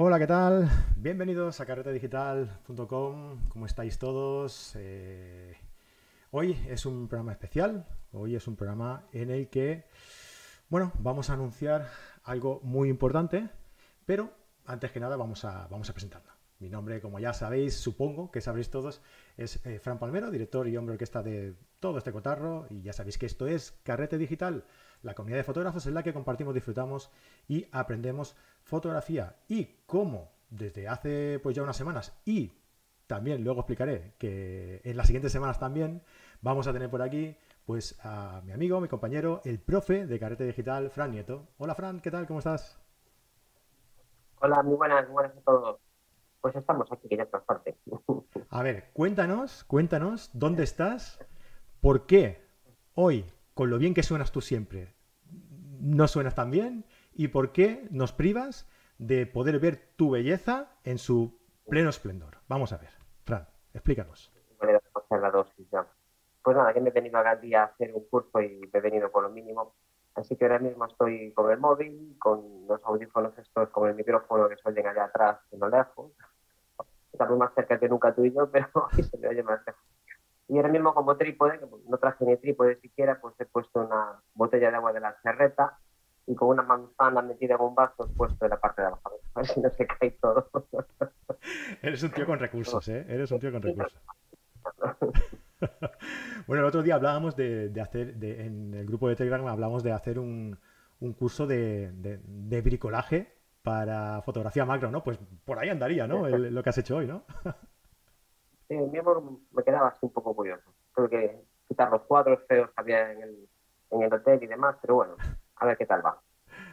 Hola, ¿qué tal? Bienvenidos a carretedigital.com. ¿Cómo estáis todos? Eh, hoy es un programa especial. Hoy es un programa en el que, bueno, vamos a anunciar algo muy importante, pero antes que nada vamos a, vamos a. Mi nombre, como ya sabéis, supongo que sabréis todos, es eh, Fran Palmero, director y hombre orquesta de todo este cotarro. Y ya sabéis que esto es Carrete Digital, la comunidad de fotógrafos en la que compartimos, disfrutamos y aprendemos fotografía. Y como desde hace pues ya unas semanas y también luego explicaré que en las siguientes semanas también vamos a tener por aquí pues a mi amigo, mi compañero, el profe de Carrete Digital, Fran Nieto. Hola Fran, ¿qué tal? ¿Cómo estás? Hola, muy buenas, muy buenas a todos. Pues estamos aquí, que ya otra parte. A ver, cuéntanos, cuéntanos, ¿dónde estás? ¿Por qué hoy, con lo bien que suenas tú siempre, no suenas tan bien? ¿Y por qué nos privas de poder ver tu belleza en su pleno esplendor? Vamos a ver, Fran, explícanos. Pues nada, que me he venido a día a hacer un curso y me he venido por lo mínimo. Así que ahora mismo estoy con el móvil, con los audífonos estos, con el micrófono que suelen allá atrás, en lo lejos. Estamos más cerca que nunca tú y yo, pero se me oye más lejos. Y ahora mismo como trípode, que no traje ni trípode siquiera, pues he puesto una botella de agua de la cerreta y con una manzana metida en un vaso he puesto en la parte de abajo. A ver si no se cae todo. Eres un tío con recursos, ¿eh? Eres un tío con recursos. bueno, el otro día hablábamos de, hacer, en el grupo de Telegram hablábamos de hacer un, curso de, bricolaje para fotografía macro, ¿no? Pues por ahí andaría, ¿no? lo que has hecho hoy, ¿no? sí, mismo me quedaba así un poco curioso. Tuve que quitar los cuadros feos que había en el, en el hotel y demás, pero bueno, a ver qué tal va.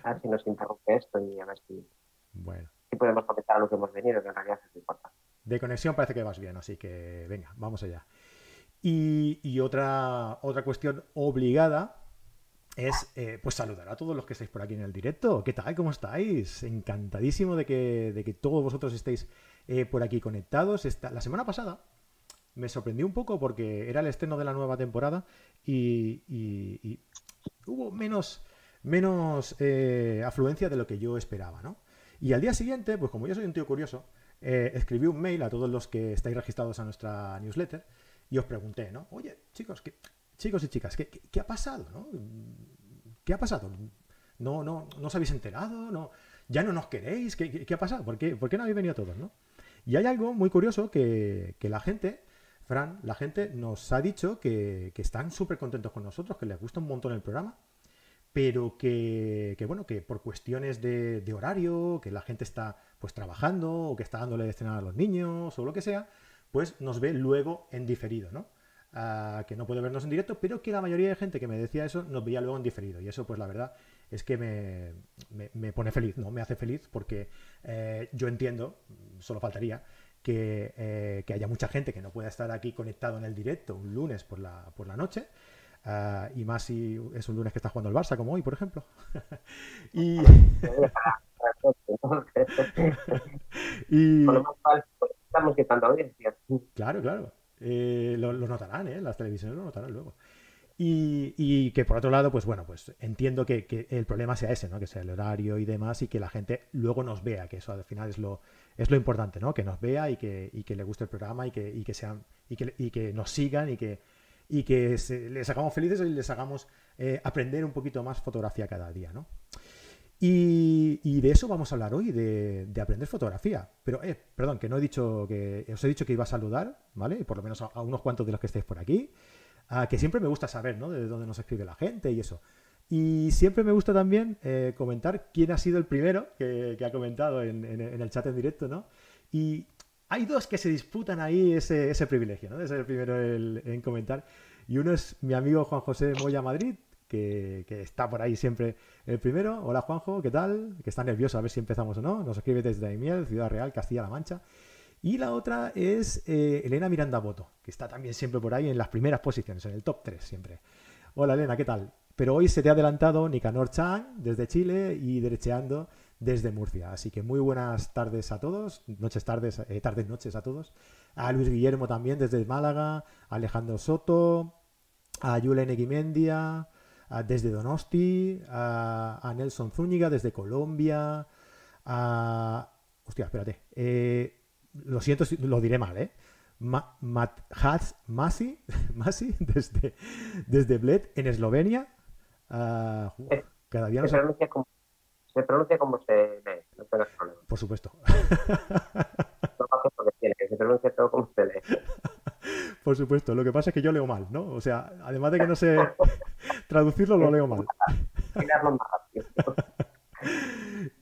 A ver si nos interrumpe esto y a ver si, bueno. si podemos comentar lo que hemos venido, que en realidad es importante. De conexión parece que vas bien, así que venga, vamos allá. Y, otra, otra cuestión obligada es eh, pues saludar a todos los que estáis por aquí en el directo. ¿Qué tal? ¿Cómo estáis? Encantadísimo de que, de que todos vosotros estéis eh, por aquí conectados. Esta, la semana pasada me sorprendió un poco porque era el estreno de la nueva temporada y, hubo menos, menos eh, afluencia de lo que yo esperaba, ¿no? Y al día siguiente, pues como yo soy un tío curioso, escribí un mail a todos los que estáis registrados a nuestra newsletter y os pregunté, ¿no? Oye, chicos, ¿qué, chicos y chicas, ¿qué, qué, ha pasado? ¿no? ¿Qué ha pasado? ¿No, no, no os habéis enterado? ¿No, ¿Ya no nos queréis? ¿Qué, qué ha pasado? ¿Por qué, ¿Por qué, no habéis venido todos? ¿no? Y hay algo muy curioso que, que la gente, Fran, la gente nos ha dicho que, que están súper contentos con nosotros, que les gusta un montón el programa, pero que, que bueno, que por cuestiones de, de, horario, que la gente está pues trabajando o que está dándole de cenar a los niños o lo que sea, pues nos ve luego en diferido, ¿no? Ah, que no puede vernos en directo, pero que la mayoría de gente que me decía eso nos veía luego en diferido. Y eso, pues la verdad, es que me, pone feliz, ¿no? Me hace feliz porque eh, yo entiendo, solo faltaría, eh, que, haya mucha gente que no pueda estar aquí conectado en el directo un lunes por la, por la noche. Ah, y más si es un lunes que está jugando el Barça, como hoy, por ejemplo. y... y audiencia. Claro, claro. Eh, lo, notarán, ¿eh? Las televisiones lo notarán luego. Y, que por otro lado, pues bueno, pues entiendo que, el problema sea ese, ¿no? Que sea el horario y demás, y que la gente luego nos vea, que eso al final es lo, es lo importante, ¿no? Que nos vea y que, que le guste el programa y que, y que sean, y que, y que nos sigan y que, y que les hagamos felices y les hagamos eh, aprender un poquito más fotografía cada día, ¿no? Y, de eso vamos a hablar hoy, de, aprender fotografía. Pero, eh, perdón, que no he dicho que. Os he dicho que iba a saludar, ¿vale? Por lo menos a, unos cuantos de los que estáis por aquí. Que siempre me gusta saber, ¿no? De dónde nos escribe la gente y eso. Y siempre me gusta también eh, comentar quién ha sido el primero que, ha comentado en, el chat en directo, ¿no? Y hay dos que se disputan ahí ese, privilegio, ¿no? De ser el primero en comentar. Y uno es mi amigo Juan José Moya Madrid, que, está por ahí siempre el primero. Hola Juanjo, ¿qué tal? Que está nervioso a ver si empezamos o no. Nos escribe desde Daimiel, Ciudad Real, Castilla-La Mancha. Y la otra es eh, Elena Miranda Boto, que está también siempre por ahí en las primeras posiciones, en el top 3 siempre. Hola Elena, ¿qué tal? Pero hoy se te ha adelantado Nicanor Chan desde Chile y Derecheando desde Murcia. Así que muy buenas tardes a todos, noches, tardes, eh, tardes, noches a todos. A Luis Guillermo también desde Málaga, a Alejandro Soto, a Yulen Eguimendia, desde Donosti, a, Nelson Zúñiga desde Colombia, a hostia, espérate. Eh, lo siento, lo diré mal, ¿eh? Ma Masi, Masi desde, desde Bled, en Eslovenia. Uh, cada día no se, pronuncia como, se pronuncia como se lee, no tengas problema. Por supuesto. se pronuncia todo como se lee. Por supuesto, lo que pasa es que yo leo mal, ¿no? O sea, además de que no sé traducirlo, lo leo mal.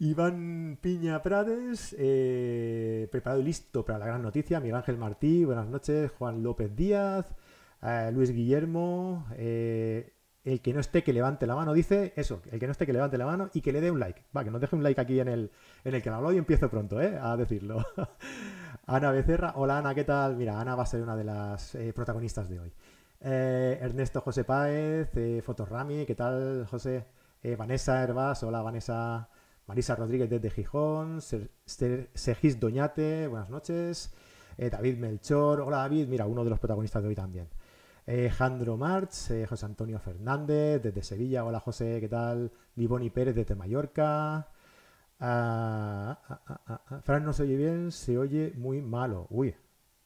Iván Piña Prades, eh, preparado y listo para la gran noticia. Miguel Ángel Martí, buenas noches. Juan López Díaz, eh, Luis Guillermo. Eh, el que no esté, que levante la mano. Dice eso, el que no esté, que levante la mano y que le dé un like. Va, que nos deje un like aquí en el, en el canal. Hoy empiezo pronto. A decirlo. Ana Becerra. Hola Ana, ¿qué tal? Mira, Ana va a ser una de las protagonistas de hoy. Ernesto José Páez, Fotorami, ¿qué tal, José? Vanessa Herbas, hola Vanessa. Marisa Rodríguez desde Gijón, Segis Doñate, buenas noches. Eh, David Melchor, hola David, mira, uno de los protagonistas de hoy también. Eh, Jandro March, eh, José Antonio Fernández desde Sevilla, hola José, ¿qué tal? Liboni Pérez desde Mallorca. Ah, ah, ah, Fran no se oye bien, se oye muy malo. Uy,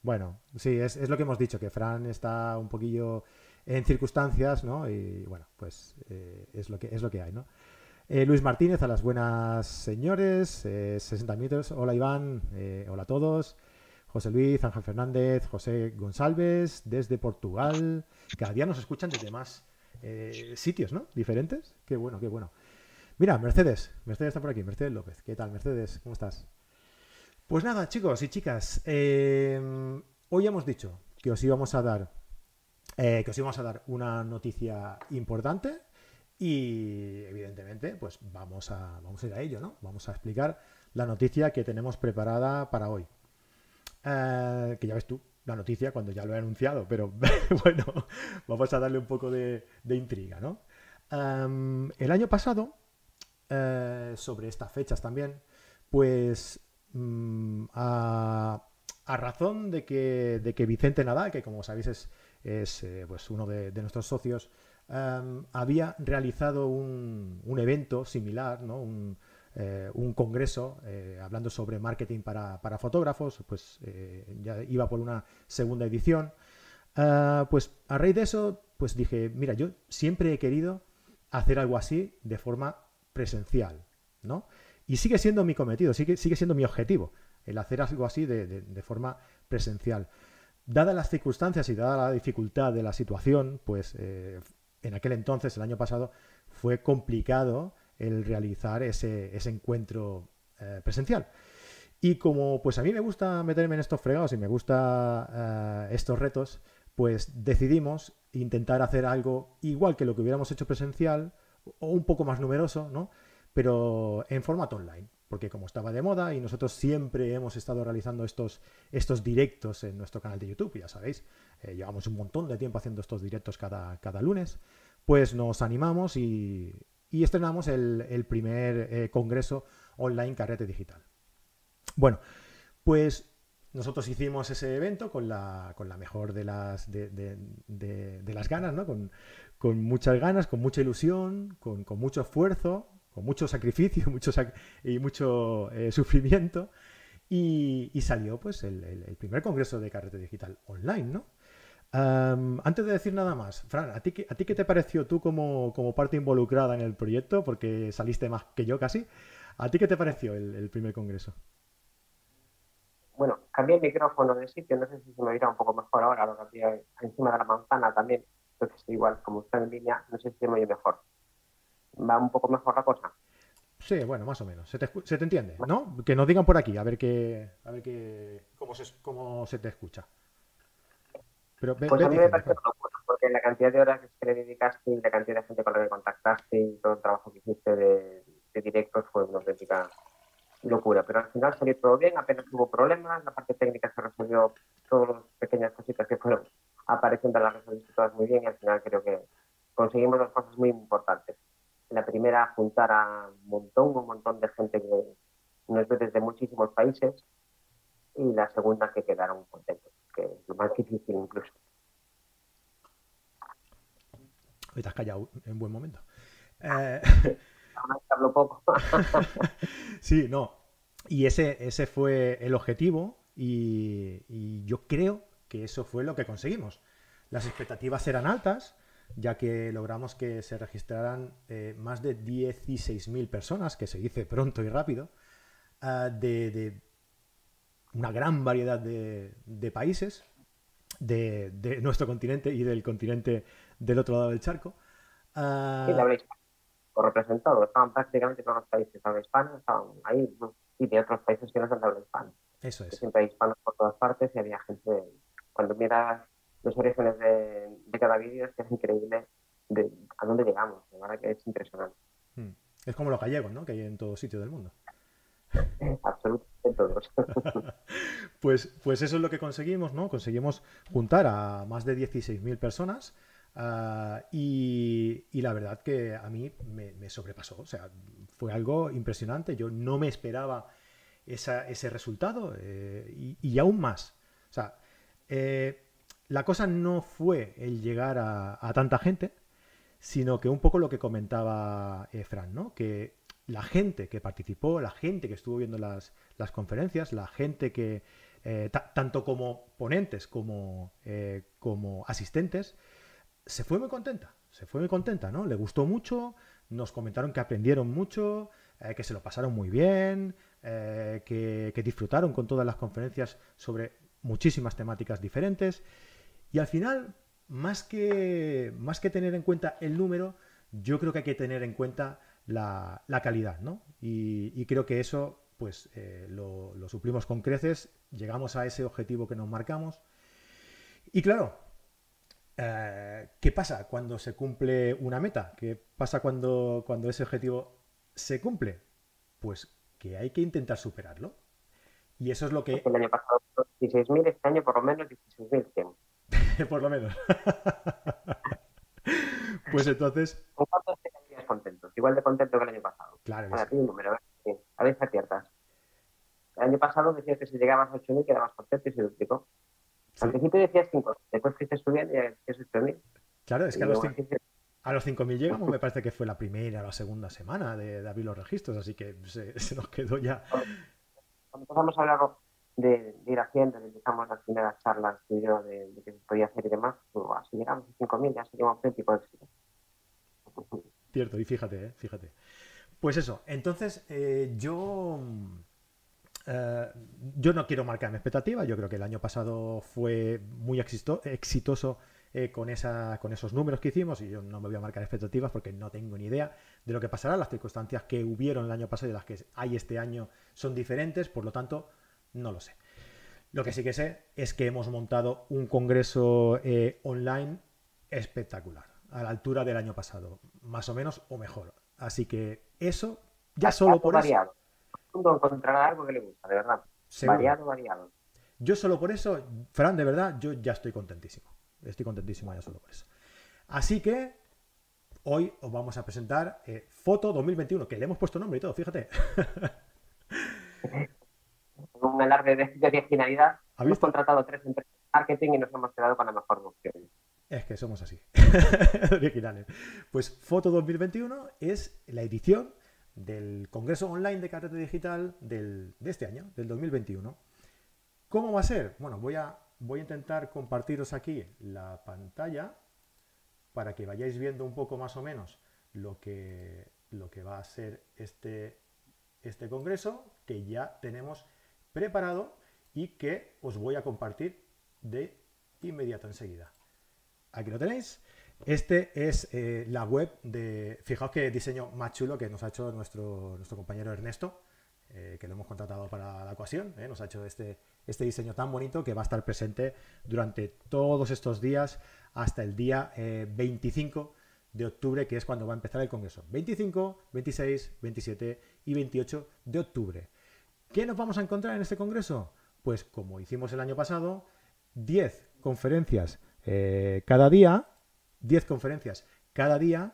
bueno, sí, es, es, lo que hemos dicho, que Fran está un poquillo en circunstancias, ¿no? Y bueno, pues es, lo que, es lo que hay, ¿no? Eh, Luis Martínez, a las buenas señores, 60 eh, minutos. Hola Iván, eh, hola a todos. José Luis, Ángel Fernández, José González, desde Portugal. Cada día nos escuchan desde más sitios, ¿no? Diferentes. Qué bueno, qué bueno. Mira, Mercedes, Mercedes está por aquí, Mercedes López. ¿Qué tal, Mercedes? ¿Cómo estás? Pues nada, chicos y chicas, hoy hemos dicho que os íbamos a dar, que os íbamos a dar una noticia importante y evidentemente, pues vamos a, vamos a ir a ello, ¿no? Vamos a explicar la noticia que tenemos preparada para hoy. Eh, que ya ves tú, la noticia cuando ya lo he anunciado, pero bueno, vamos a darle un poco de, intriga, ¿no? Em, el año pasado, eh, sobre estas fechas también, pues mm, a, razón de que, de que Vicente Nadal, que como sabéis es, es eh, pues uno de, de nuestros socios, Em, había realizado un, evento similar, ¿no? un, eh, congreso eh, hablando sobre marketing para, fotógrafos, pues eh, ya iba por una segunda edición. Pues a raíz de eso, pues dije, mira, yo siempre he querido hacer algo así de forma presencial, ¿no? Y sigue siendo mi cometido, sigue, sigue siendo mi objetivo, el hacer algo así de, forma presencial. Dadas las circunstancias y dada la dificultad de la situación, pues en aquel entonces, el año pasado, fue complicado el realizar ese, encuentro eh, presencial. Y como pues a mí me gusta meterme en estos fregados y me gusta eh, estos retos, pues decidimos intentar hacer algo igual que lo que hubiéramos hecho presencial o un poco más numeroso, ¿no? Pero en formato online, porque como estaba de moda y nosotros siempre hemos estado realizando estos, estos directos en nuestro canal de YouTube, ya sabéis, eh, llevamos un montón de tiempo haciendo estos directos cada, cada lunes, pues nos animamos y, estrenamos el, primer eh, congreso online Carrete Digital. Bueno, pues nosotros hicimos ese evento con la, con la mejor de las, de, las ganas, ¿no? Con, muchas ganas, con mucha ilusión, con, mucho esfuerzo, con mucho sacrificio mucho y mucho eh, sufrimiento. Y, salió pues el, primer congreso de carrete digital online, ¿no? antes de decir nada más, Fran, ¿a ti, ¿a ti qué te pareció tú como, parte involucrada en el proyecto? Porque saliste más que yo casi. ¿A ti qué te pareció el, primer congreso? Bueno, cambié el micrófono de sitio, no sé si se me irá un poco mejor ahora, lo cambié encima de la manzana también, entonces igual, como está en línea, no sé si se me oye mejor. ¿Va un poco mejor la cosa? Sí, bueno, más o menos. Se te, se te entiende, ¿no? Que nos digan por aquí, a ver qué, a ver qué, cómo se, cómo se te escucha pues a mí me parece locura, porque la cantidad de horas que le dedicaste y la cantidad de gente con la que contactaste y todo el trabajo que hiciste de, directos fue una auténtica locura. Pero al final salió todo bien, apenas hubo problemas, la parte técnica se resolvió, todas las pequeñas cositas que fueron apareciendo las resolviste todas muy bien y al final creo que conseguimos dos cosas muy importantes. La primera, juntar a un montón, un montón de gente que nos ve desde muchísimos países y la segunda, que quedaron contentos que lo más difícil incluso. Hoy te has callado en buen momento. Eh... hablo poco. sí, no. y ese, ese fue el objetivo y, yo creo que eso fue lo que conseguimos. Las expectativas eran altas, ya que logramos que se registraran eh, más de 16.000 personas, que se dice pronto y rápido, ah, de, una gran variedad de, países de, nuestro continente y del continente del otro lado del charco. Uh, sí, representado, estaban prácticamente todos los países de hispana, estaban ahí, y de otros países que no son de habla hispana. Eso es. Siempre hay hispanos por todas partes y había gente, cuando miras los orígenes de, cada vídeo, es que es increíble de, a dónde llegamos, de verdad que es impresionante. Hmm. Es como los gallegos, ¿no? Que hay en todo sitio del mundo. Absolutamente todos. pues, pues eso es lo que conseguimos, ¿no? Conseguimos juntar a más de 16.000 personas ah, y, la verdad que a mí me, sobrepasó. O sea, fue algo impresionante. Yo no me esperaba ese resultado eh, y, aún más. O sea, eh, la cosa no fue el llegar a, tanta gente, sino que un poco lo que comentaba eh, Fran, ¿no? Que la gente que participó, la gente que estuvo viendo las, conferencias, la gente que, tanto como ponentes como, como asistentes, se fue muy contenta, se fue muy contenta, ¿no? Le gustó mucho, nos comentaron que aprendieron mucho, que se lo pasaron muy bien, eh, que, disfrutaron con todas las conferencias sobre muchísimas temáticas diferentes. Y al final, más que, más que tener en cuenta el número, yo creo que hay que tener en cuenta la, calidad, ¿no? Y, creo que eso, pues, eh, lo, suplimos con creces, llegamos a ese objetivo que nos marcamos. Y claro, eh, ¿qué pasa cuando se cumple una meta? ¿Qué pasa cuando, cuando ese objetivo se cumple? Pues que hay que intentar superarlo. Y eso es lo que... El año pasado 16.000, este año por lo menos 16.100. por lo menos. pues entonces... ¿Con cuántos te quedarías contentos? Igual de contento que el año pasado. Claro. A un número, a ver, a ver si aciertas. El año pasado decías que si llegabas a 8.000 quedabas contento y se duplicó. Al principio decías 5, después fuiste subiendo y decías 8.000. Claro, es que a los 5... A los 5.000 llegamos, me parece que fue la primera o la segunda semana de, abrir los registros, así que se, nos quedó ya. Cuando empezamos a hablar de, ir haciendo, empezamos las primeras charlas y yo de, de, que se podía hacer y demás, pues, si llegamos a 5.000 ya sería un auténtico éxito. Cierto, y fíjate, eh, fíjate. Pues eso, entonces eh, yo... Eh, yo no quiero marcar mi expectativa, yo creo que el año pasado fue muy exitoso eh, con, esa, con esos números que hicimos y yo no me voy a marcar expectativas porque no tengo ni idea de lo que pasará. Las circunstancias que hubieron el año pasado y las que hay este año son diferentes, por lo tanto, no lo sé. Lo que sí que sé es que hemos montado un congreso eh, online espectacular, a la altura del año pasado, más o menos o mejor. Así que eso, ya solo por variado. eso. encontrará algo que le gusta, de verdad. Variado, variado. Yo solo por eso, Fran, de verdad, yo ya estoy contentísimo. Estoy contentísimo ya solo por eso. Así que hoy os vamos a presentar eh, Foto 2021, que le hemos puesto nombre y todo, fíjate. Un alarde de, de originalidad. Hemos contratado tres empresas de marketing y nos hemos quedado con la mejor opción. Es que somos así, originales. Pues Foto 2021 es la edición del Congreso Online de Carrete Digital de este año, del 2021. ¿Cómo va a ser? Bueno, voy a voy a intentar compartiros aquí la pantalla para que vayáis viendo un poco más o menos lo que, lo que va a ser este, este congreso que ya tenemos preparado y que os voy a compartir de inmediato enseguida. Aquí lo tenéis. Este es eh, la web de... Fijaos qué diseño más chulo que nos ha hecho nuestro, nuestro compañero Ernesto, eh, que lo hemos contratado para la ocasión. Eh, nos ha hecho este, este diseño tan bonito que va a estar presente durante todos estos días hasta el día 25 eh, de octubre, que es cuando va a empezar el Congreso. 25, 26, 27 y 28 de octubre. ¿Qué nos vamos a encontrar en este Congreso? Pues como hicimos el año pasado, 10 conferencias eh, cada día, 10 conferencias cada día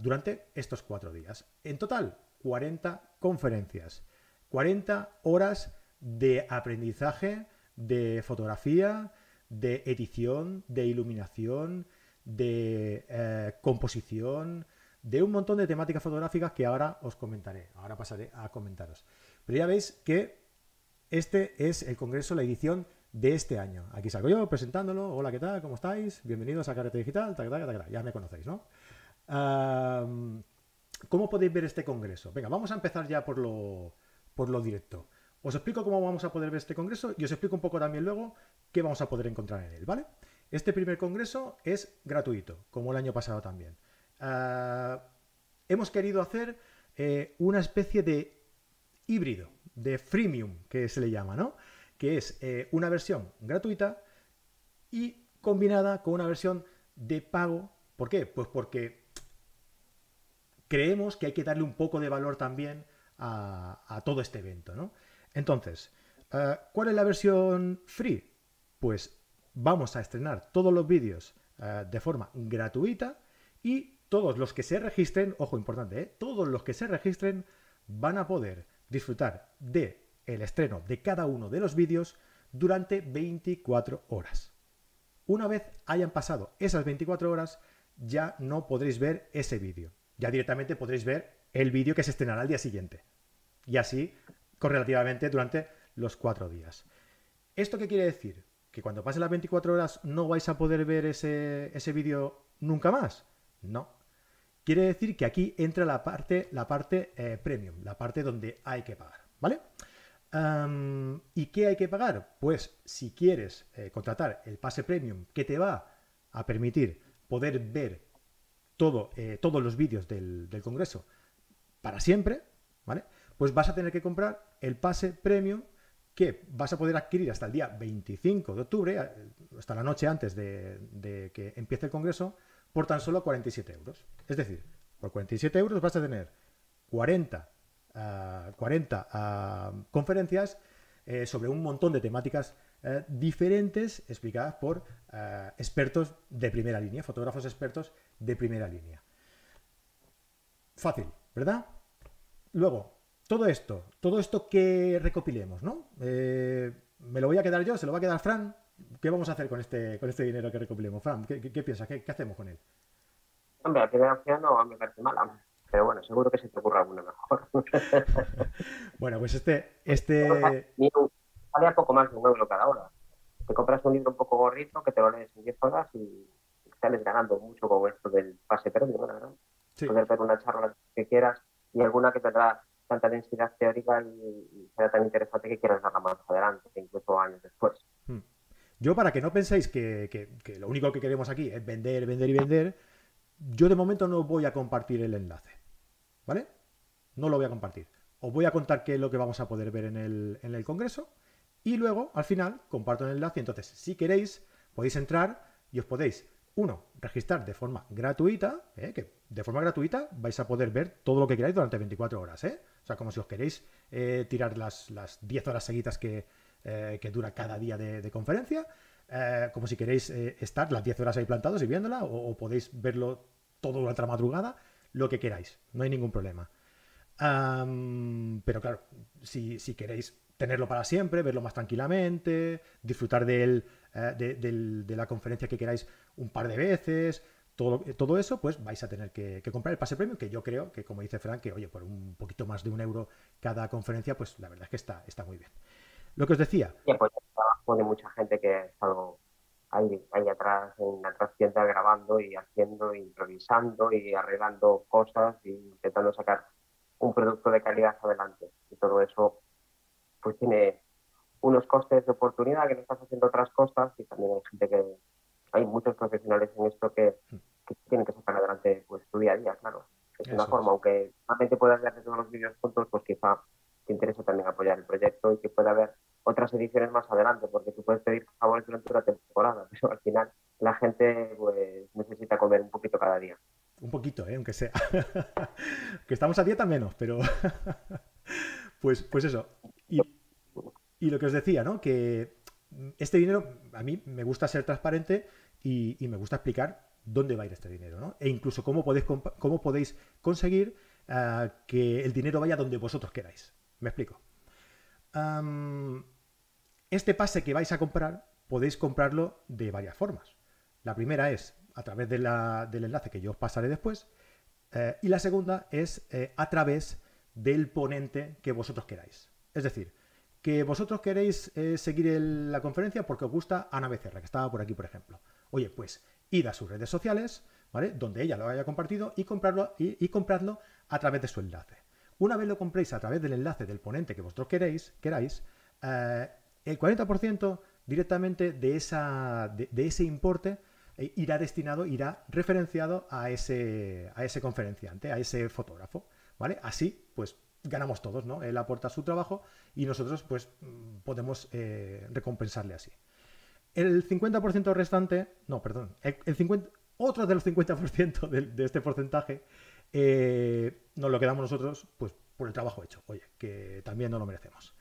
durante estos cuatro días. En total, 40 conferencias, 40 horas de aprendizaje, de fotografía, de edición, de iluminación, de eh, composición, de un montón de temáticas fotográficas que ahora os comentaré, ahora pasaré a comentaros. Pero ya veis que este es el congreso, la edición de este año. Aquí salgo yo presentándolo. Hola, ¿qué tal? ¿Cómo estáis? Bienvenidos a Carrete Digital. ya me conocéis, ¿no? ¿Cómo podéis ver este congreso? Venga, vamos a empezar ya por lo, por lo directo. Os explico cómo vamos a poder ver este congreso y os explico un poco también luego qué vamos a poder encontrar en él, ¿vale? Este primer congreso es gratuito, como el año pasado también. Ah, hemos querido hacer eh, una especie de híbrido, de freemium, que se le llama, ¿no? Que es eh, una versión gratuita y combinada con una versión de pago. ¿Por qué? Pues porque creemos que hay que darle un poco de valor también a, todo este evento, ¿no? Entonces, eh, ¿cuál es la versión free? Pues vamos a estrenar todos los vídeos de forma gratuita y todos los que se registren, ojo importante, ¿eh? todos los que se registren van a poder disfrutar de el estreno de cada uno de los vídeos durante 24 horas. Una vez hayan pasado esas 24 horas, ya no podréis ver ese vídeo. Ya directamente podréis ver el vídeo que se estrenará al día siguiente. Y así, correlativamente, durante los cuatro días. ¿Esto qué quiere decir? ¿Que cuando pasen las 24 horas no vais a poder ver ese, ese vídeo nunca más? No, Quiere decir que aquí entra la parte, eh, premium, la parte donde hay que pagar, ¿vale? ¿Y qué hay que pagar? Pues si quieres eh, contratar el pase premium que te va a permitir poder ver todo, eh, todos los vídeos del, del, Congreso para siempre, ¿vale? Pues vas a tener que comprar el pase premium que vas a poder adquirir hasta el día 25 de octubre, hasta la noche antes de que empiece el Congreso, por tan solo 47 euros. Es decir, por 47 euros vas a tener 40, 40 ah, ah, conferencias eh, sobre un montón de temáticas eh, diferentes explicadas por eh, expertos de primera línea, fotógrafos expertos de primera línea. Fácil, ¿verdad? Luego, todo esto, todo esto que recopilemos, ¿no? me lo voy a quedar yo, se lo va a quedar Fran, ¿Qué vamos a hacer con este, con este dinero que recopilemos? Fran, ¿qué, piensas? ¿Qué, hacemos con él? Hombre, la primera opción no me parece mala. Pero bueno, seguro que se te ocurra alguna mejor. bueno, pues este. este... Vale poco más de un euro cada hora. Te compras un libro un poco gorrito que te lo lees en 10 horas y sales ganando mucho con esto del pase premium, ¿verdad? Sí. Poder ver una charla que quieras y alguna que tendrá tanta densidad teórica y, será tan interesante que quieras darla más adelante, incluso años después. Hmm. Yo, para que no penséis que, lo único que queremos aquí es vender, vender y vender, yo de momento no voy a compartir el enlace. ¿Vale? No lo voy a compartir. Os voy a contar qué es lo que vamos a poder ver en el, congreso. Y luego, al final, comparto el enlace. Entonces, si queréis, podéis entrar y os podéis, uno, registrar de forma gratuita, ¿eh? que de forma gratuita vais a poder ver todo lo que queráis durante 24 horas. ¿eh? O sea, como si os queréis eh, tirar las, las 10 horas seguidas que, eh, que dura cada día de, conferencia, eh, como si queréis eh, estar las 10 horas ahí plantados y viéndola, o, podéis verlo todo durante la madrugada, lo que queráis, no hay ningún problema. pero claro, si, queréis tenerlo para siempre, verlo más tranquilamente, disfrutar de, de, la conferencia que queráis un par de veces, todo, todo, eso, pues vais a tener que, comprar el pase premium, que yo creo que, como dice Frank, que oye, por un poquito más de un euro cada conferencia, pues la verdad es que está, está muy bien. Lo que os decía. Y pues el trabajo de mucha gente que ha estado ahí, ahí atrás, en la trastienda grabando y haciendo, improvisando y arreglando cosas y intentando sacar un producto de calidad adelante. Y todo eso, pues tiene unos costes de oportunidad que no estás haciendo otras cosas y también hay gente que hay muchos profesionales en esto que, tienen que sacar adelante pues tu día a día, claro. Es una forma, aunque realmente puedas hacer todos los vídeos juntos, pues quizá te interesa también apoyar el proyecto y que pueda haber otras ediciones más adelante, porque tú puedes pedir favores durante una temporada, pero al final la gente pues, necesita comer un poquito cada día. Un poquito, ¿eh? aunque sea. que estamos a dieta menos, pero. pues, pues eso. Y, lo que os decía, ¿no? Que este dinero, a mí me gusta ser transparente y, me gusta explicar dónde va a ir este dinero, ¿no? E incluso cómo podéis, cómo podéis conseguir eh, que el dinero vaya donde vosotros queráis. Me explico. Este pase que vais a comprar podéis comprarlo de varias formas. La primera es a través del enlace que yo os pasaré después Eh, y la segunda es eh, a través del ponente que vosotros queráis. Es decir, que vosotros queréis eh, seguir la conferencia porque os gusta Ana Becerra, que estaba por aquí, por ejemplo. Oye, pues id a sus redes sociales, ¿vale? Donde ella lo haya compartido y comprarlo y, y a través de su enlace. Una vez lo compréis a través del enlace del ponente que vosotros queréis, queráis, el 40% directamente de, esa, de ese importe e irá destinado, irá referenciado a ese, a ese conferenciante, a ese fotógrafo, ¿vale? Así, pues ganamos todos, ¿no? Él aporta su trabajo y nosotros, pues, mm, podemos eh, recompensarle así. El 50% restante, no, perdón, el, 50, otro de los 50% de, de, este porcentaje eh, nos lo quedamos nosotros, pues, por el trabajo hecho, oye, que también no lo merecemos.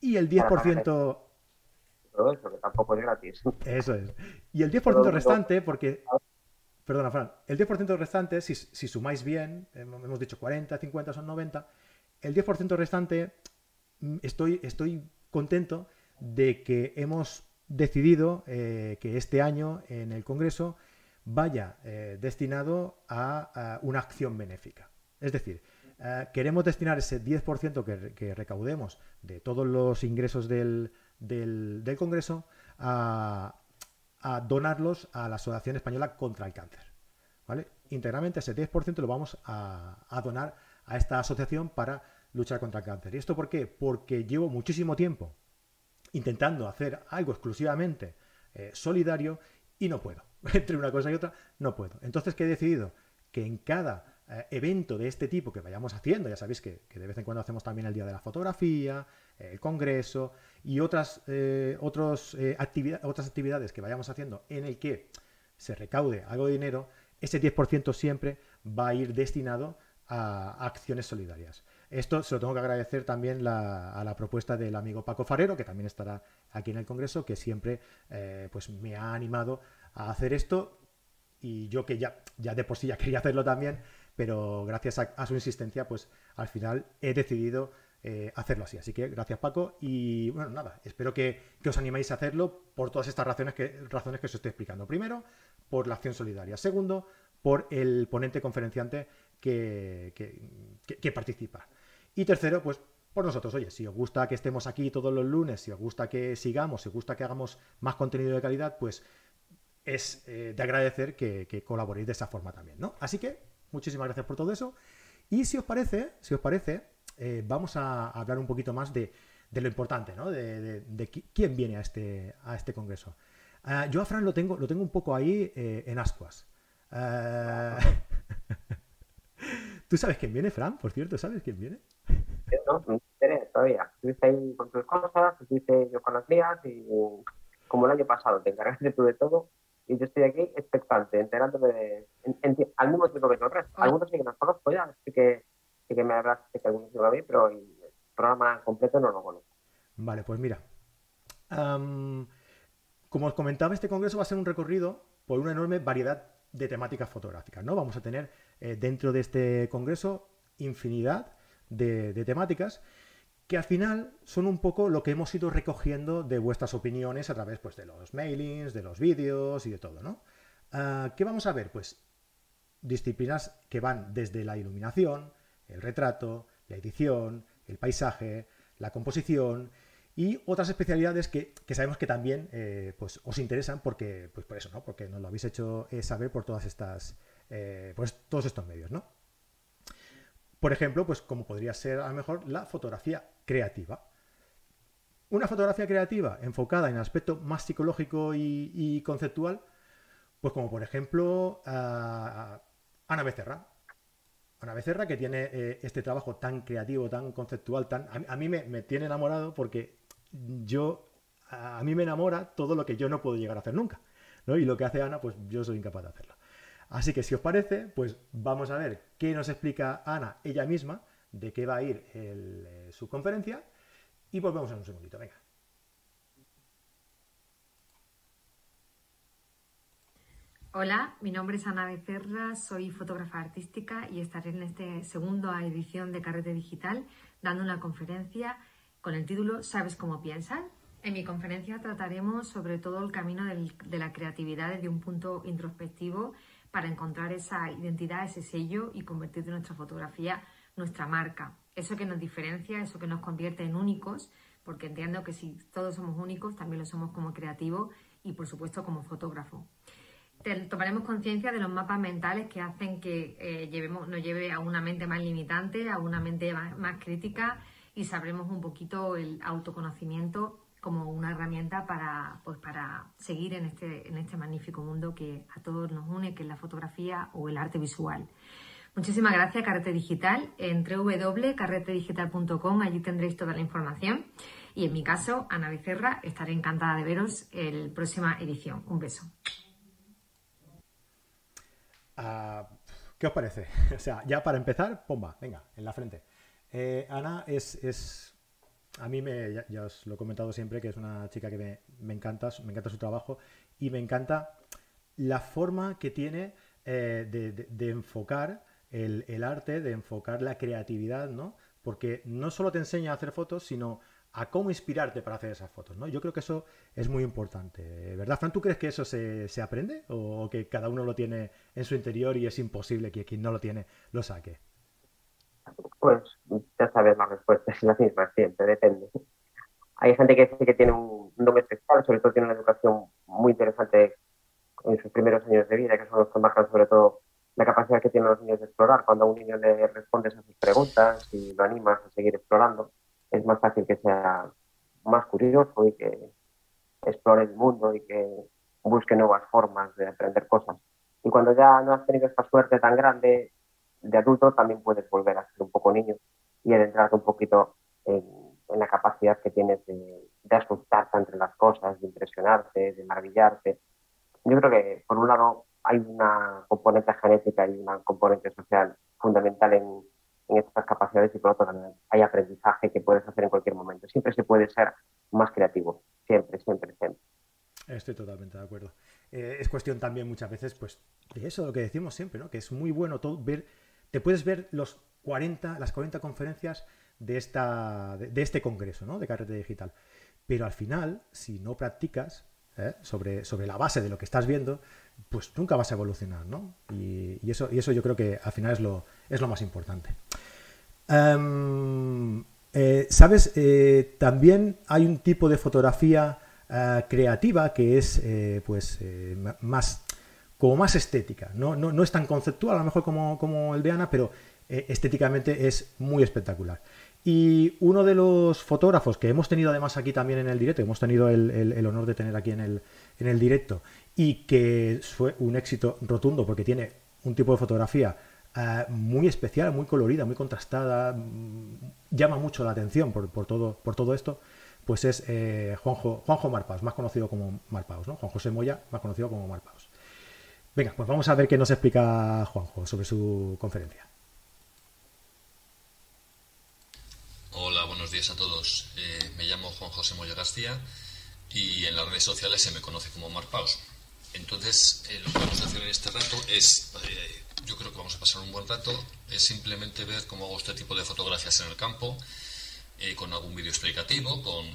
Y el 10% eso, que tampoco es gratis. Eso es. Y el 10% restante, porque... Perdona, Fran. El 10% restante, si, sumáis bien, hemos dicho 40, 50, son 90, el 10% restante, mm, estoy, estoy contento de que hemos decidido eh, que este año en el Congreso vaya eh, destinado a, una acción benéfica. Es decir, eh, queremos destinar ese 10% que, recaudemos de todos los ingresos del, del, Congreso a, donarlos a la Asociación Española contra el Cáncer. ¿vale? Íntegramente ese 10% lo vamos a, donar a esta asociación para luchar contra el cáncer. ¿Y esto por qué? Porque llevo muchísimo tiempo intentando hacer algo exclusivamente eh, solidario y no puedo. Entre una cosa y otra, no puedo. Entonces, ¿qué he decidido? Que en cada eh, evento de este tipo que vayamos haciendo, ya sabéis que, de vez en cuando hacemos también el Día de la Fotografía, el Congreso y otras, eh, otros, eh, otras actividades que vayamos haciendo en el que se recaude algo de dinero, ese 10% siempre va a ir destinado a acciones solidarias. Esto se lo tengo que agradecer también a la propuesta del amigo Paco Farero, que también estará aquí en el Congreso, que siempre pues me ha animado a hacer esto y yo que ya, ya de por sí ya quería hacerlo también, pero gracias a, su insistencia, pues al final he decidido eh, hacerlo así. Así que gracias Paco y bueno, nada, espero que, os animéis a hacerlo por todas estas razones que, razones que os estoy explicando. Primero, por la acción solidaria. Segundo, por el ponente conferenciante que, que, participa. Y tercero, pues por nosotros. Oye, si os gusta que estemos aquí todos los lunes, si os gusta que sigamos, si os gusta que hagamos más contenido de calidad, pues es eh, de agradecer que, colaboréis de esa forma también, ¿no? Así que muchísimas gracias por todo eso. Y si os parece, si os parece, eh, vamos a hablar un poquito más de, lo importante, ¿no? De, quién viene a este, a este congreso. Ah, yo a Fran lo tengo, lo tengo un poco ahí eh, en ascuas. Ah, ¿Tú sabes quién viene, Fran? Por cierto, ¿sabes quién viene? No, no todavía. Estuviste ahí con tus cosas, estuviste yo con las mías y como el año pasado te encargaste tú de todo, y yo estoy aquí expectante, enterándome de, al mismo tiempo que todo el resto. Ah. Algunos sí que nos conozco ya, así que, sí que me hablaste que algunos iban a mí, pero el programa completo no lo conozco. Vale, pues mira. como os comentaba, este congreso va a ser un recorrido por una enorme variedad de temáticas fotográficas, ¿no? Vamos a tener eh, dentro de este congreso infinidad de, de temáticas que al final son un poco lo que hemos ido recogiendo de vuestras opiniones a través pues, de los mailings, de los vídeos y de todo, ¿no? Ah, ¿Qué vamos a ver? Pues disciplinas que van desde la iluminación, el retrato, la edición, el paisaje, la composición y otras especialidades que, sabemos que también eh, pues, os interesan porque, pues por eso, ¿no? Porque nos lo habéis hecho eh, saber por todas estas, eh, pues, todos estos medios, ¿no? Por ejemplo, pues como podría ser a lo mejor la fotografía creativa. Una fotografía creativa enfocada en aspecto más psicológico y, conceptual, pues como por ejemplo Ana Becerra. Ana Becerra que tiene eh, este trabajo tan creativo, tan conceptual, tan a, mí me, tiene enamorado porque yo a, mí me enamora todo lo que yo no puedo llegar a hacer nunca. Y lo que hace Ana, pues yo soy incapaz de hacerlo. Así que si os parece, pues vamos a ver qué nos explica Ana ella misma de qué va a ir eh, su conferencia y volvemos en un segundito. Venga. Hola, mi nombre es Ana Becerra, soy fotógrafa artística y estaré en esta segunda edición de Carrete Digital dando una conferencia con el título ¿Sabes cómo piensan? En mi conferencia trataremos sobre todo el camino de la creatividad desde un punto introspectivo para encontrar esa identidad, ese sello y convertir de nuestra fotografía nuestra marca. Eso que nos diferencia, eso que nos convierte en únicos, porque entiendo que si todos somos únicos, también lo somos como creativo y por supuesto como fotógrafo. tomaremos conciencia de los mapas mentales que hacen que eh, llevemos, nos lleve a una mente más limitante, a una mente más crítica y sabremos un poquito el autoconocimiento como una herramienta para, pues, para seguir en este, en este magnífico mundo que a todos nos une, que es la fotografía o el arte visual. Muchísimas gracias, Carrete Digital. En www.carretedigital.com, allí tendréis toda la información. Y en mi caso, Ana Becerra, estaré encantada de veros en la próxima edición. Un beso. Ah, ¿Qué os parece? O sea, ya para empezar, pomba, venga, en la frente. Eh, Ana es a mí me, ya, os lo he comentado siempre que es una chica que me, encanta, me encanta su trabajo y me encanta la forma que tiene eh, de, enfocar el, arte, de enfocar la creatividad, ¿no? Porque no solo te enseña a hacer fotos, sino a cómo inspirarte para hacer esas fotos, ¿no? Yo creo que eso es muy importante, ¿verdad, Fran? ¿Tú crees que eso se, se aprende o que cada uno lo tiene en su interior y es imposible que quien no lo tiene lo saque? Pues ya sabes la respuesta, es la misma siempre, depende. Hay gente que dice que tiene un don especial, sobre todo tiene una educación muy interesante en sus primeros años de vida, que son los que marcan sobre todo la capacidad que tienen los niños de explorar. Cuando a un niño le respondes a sus preguntas y lo animas a seguir explorando, es más fácil que sea más curioso y que explore el mundo y que busque nuevas formas de aprender cosas. Y cuando ya no has tenido esta suerte tan grande, de adulto también puedes volver a ser un poco niño y adentrarte un poquito en, la capacidad que tienes de, de asustarte entre las cosas, de impresionarte, de maravillarte. Yo creo que, por un lado, hay una componente genética y una componente social fundamental en, estas capacidades y por otro lado hay aprendizaje que puedes hacer en cualquier momento. Siempre se puede ser más creativo, siempre, siempre, siempre. Estoy totalmente de acuerdo. Eh, es cuestión también muchas veces, pues, de eso, lo que decimos siempre, ¿no? Que es muy bueno todo, ver te puedes ver los 40, las 40 conferencias de, esta, de, este congreso, ¿no? De carrete digital. Pero al final, si no practicas ¿eh? sobre, sobre la base de lo que estás viendo, pues nunca vas a evolucionar, ¿no? Y, eso, y eso yo creo que al final es lo, es lo más importante. Em, eh, ¿Sabes? Eh, también hay un tipo de fotografía creativa que es pues más como más estética. No, no, es tan conceptual a lo mejor como, el de Ana, pero eh, estéticamente es muy espectacular. Y uno de los fotógrafos que hemos tenido además aquí también en el directo, hemos tenido el, honor de tener aquí en el, en el directo, y que fue un éxito rotundo porque tiene un tipo de fotografía eh, muy especial, muy colorida, muy contrastada, mm, llama mucho la atención por, todo, por todo esto, pues es eh, Juanjo, Juanjo Marpaus, más conocido como Marpaus, ¿no? Juan José Moya, más conocido como Marpaus. Venga, pues vamos a ver qué nos explica Juanjo sobre su conferencia. Hola, buenos días a todos. Eh, me llamo Juan José Moya García y en las redes sociales se me conoce como Marpaus. Entonces, eh, lo que vamos a hacer en este rato es, eh, yo creo que vamos a pasar un buen rato, es simplemente ver cómo hago este tipo de fotografías en el campo, con algún vídeo explicativo, con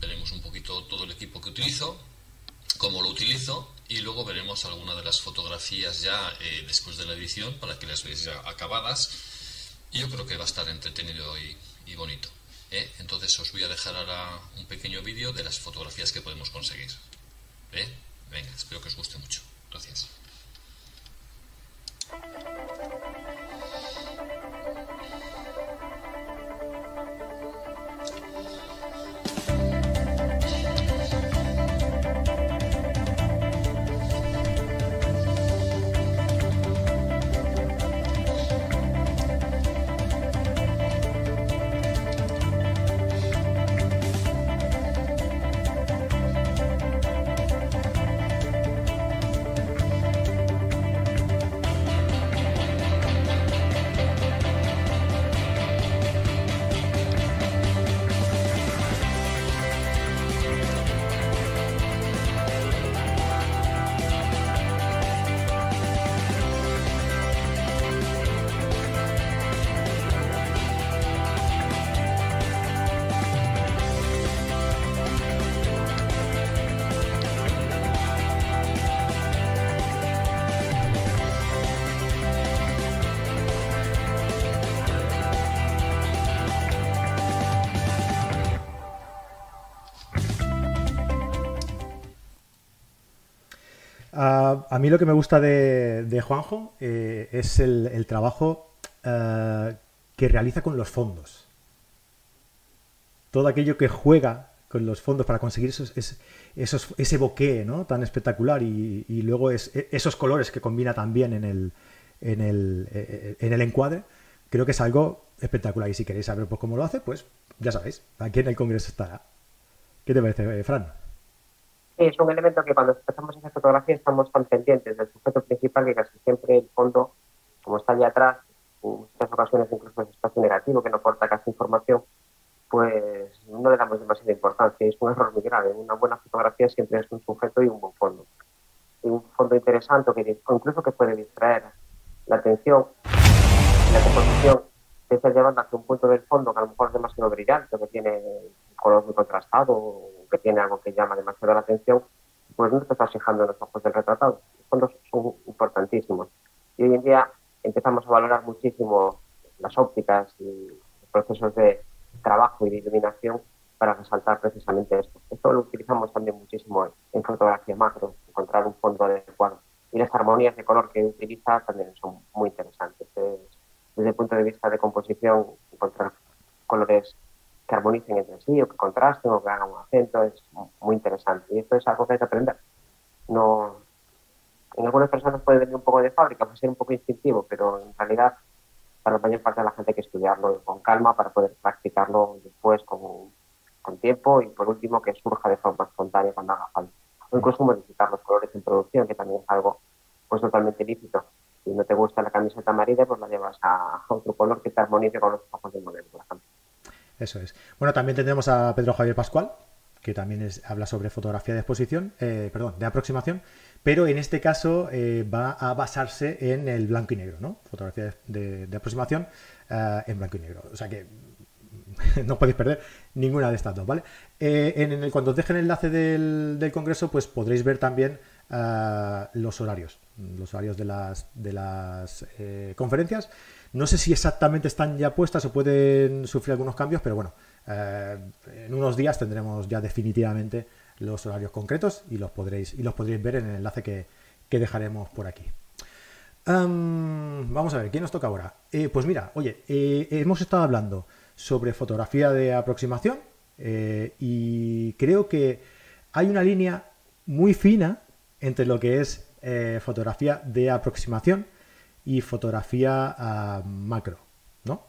veremos un poquito todo el equipo que utilizo, cómo lo utilizo y luego veremos algunas de las fotografías ya eh, después de la edición para que las veáis ya acabadas. Y yo creo que va a estar entretenido y, bonito. ¿eh? Entonces os voy a dejar ahora un pequeño vídeo de las fotografías que podemos conseguir. ¿eh? Venga, espero que os guste mucho. Gracias. A, mí lo que me gusta de, Juanjo eh, es el, trabajo eh, que realiza con los fondos. Todo aquello que juega con los fondos para conseguir esos, esos, ese bokeh ¿no? tan espectacular y, luego e, esos colores que combina también en el, en el, eh, en el encuadre, creo que es algo espectacular. Y si queréis saber pues, cómo lo hace, pues ya sabéis, aquí en el Congreso estará. ¿Qué te parece, Fran? Sí, es un elemento que cuando empezamos a hacer fotografía estamos tan pendientes del sujeto principal que casi siempre el fondo, como está allá atrás, en muchas ocasiones incluso es espacio negativo que no aporta casi información, pues no le damos demasiada importancia. Es un error muy grave. Una buena fotografía siempre es un sujeto y un buen fondo. Y un fondo interesante que, incluso que puede distraer la atención, la composición te está llevando hacia un punto del fondo que a lo mejor es demasiado brillante, que tiene un color muy contrastado, que tiene algo que llama demasiado la atención, pues no te estás fijando en los ojos del retratado. Los fondos son importantísimos. Y hoy en día empezamos a valorar muchísimo las ópticas y los procesos de trabajo y de iluminación para resaltar precisamente esto. Esto lo utilizamos también muchísimo en fotografía macro, encontrar un fondo adecuado. Y las armonías de color que utiliza también son muy interesantes desde el punto de vista de composición, encontrar colores que armonicen entre sí o que contrasten o que hagan un acento es muy interesante. Y esto es algo que hay que aprender. No, en algunas personas puede venir un poco de fábrica, puede ser un poco instintivo, pero en realidad para la mayor parte de la gente hay que estudiarlo con calma para poder practicarlo después con, con tiempo y por último que surja de forma espontánea cuando haga falta. O incluso modificar los colores en producción, que también es algo pues totalmente lícito si no te gusta la camiseta amarilla, pues la llevas a otro color que te armonice con los ojos del modelo, por ejemplo. Eso es. Bueno, también tendremos a Pedro Javier Pascual, que también es, habla sobre fotografía de exposición, eh, perdón, de aproximación, pero en este caso eh, va a basarse en el blanco y negro, ¿no? Fotografía de, aproximación eh, en blanco y negro. O sea que no podéis perder ninguna de estas dos, ¿vale? en, el, cuando os dejen el enlace del, congreso, pues podréis ver también los horarios los horarios de las, conferencias. No sé si exactamente están ya puestas o pueden sufrir algunos cambios, pero bueno, eh, en unos días tendremos ya definitivamente los horarios concretos y los podréis, y los podréis ver en el enlace que, dejaremos por aquí. vamos a ver, ¿quién nos toca ahora? Eh, pues mira, oye, hemos estado hablando sobre fotografía de aproximación y creo que hay una línea muy fina entre lo que es eh, fotografía de aproximación y fotografía macro, ¿no?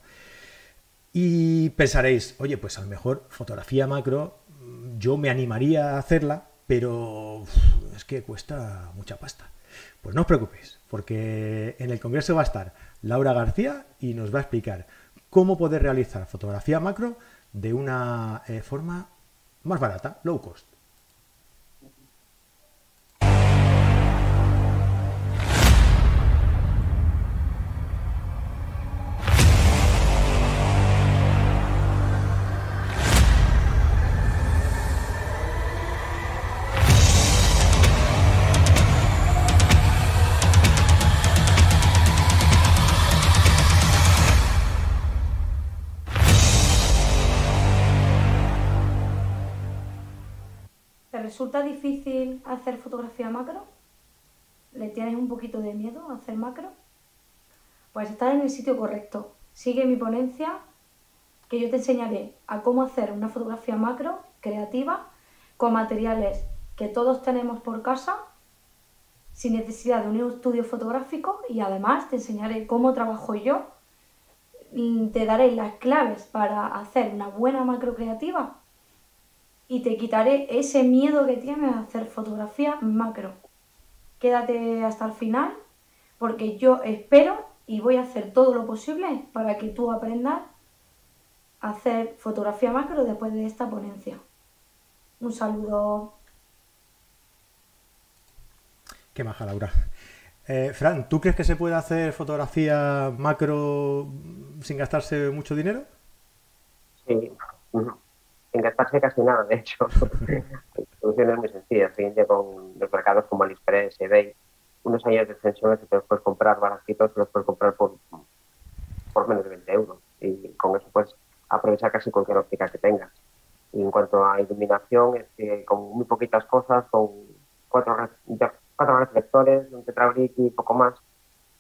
Y pensaréis, oye, pues a lo mejor fotografía macro mm, yo me animaría a hacerla, pero es que cuesta mucha pasta. Pues no os preocupéis, porque en el congreso va a estar Laura García y nos va a explicar cómo poder realizar fotografía macro de una eh, forma más barata, low cost. Resulta difícil hacer fotografía macro? ¿Le tienes un poquito de miedo a hacer macro? Pues estás en el sitio correcto. Sigue mi ponencia que yo te enseñaré a cómo hacer una fotografía macro creativa con materiales que todos tenemos por casa sin necesidad de un estudio fotográfico y además te enseñaré cómo trabajo yo. Te daré las claves para hacer una buena macro creativa y te quitaré ese miedo que tienes a hacer fotografía macro. Quédate hasta el final porque yo espero y voy a hacer todo lo posible para que tú aprendas a hacer fotografía macro después de esta ponencia. Un saludo. Qué maja, Laura. Eh, Fran, ¿tú crees que se puede hacer fotografía macro sin gastarse mucho dinero? Sí sin gastarse casi nada, de hecho. Soluciones muy sencillas. Hoy con los mercados como AliExpress, eBay, unos años de extensión que te los puedes comprar baratitos, te los puedes comprar por, por menos de 20 euros. Y con eso puedes aprovechar casi cualquier óptica que tengas. Y en cuanto a iluminación, es que con muy poquitas cosas, con cuatro, cuatro reflectores, un tetrabric y poco más,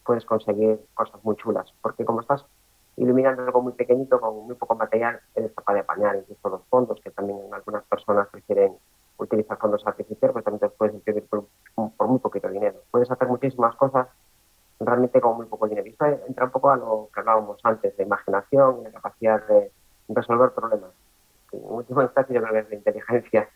puedes conseguir cosas muy chulas. Porque como estás iluminando algo muy pequeñito con muy poco material, eres capaz de apañar incluso los fondos, que también algunas personas prefieren utilizar fondos artificiales, pues también te puedes imprimir por, muy poquito dinero. Puedes hacer muchísimas cosas realmente con muy poco dinero. Y esto entra un poco a lo que hablábamos antes, de imaginación y la capacidad de resolver problemas. En última instancia yo creo que es la inteligencia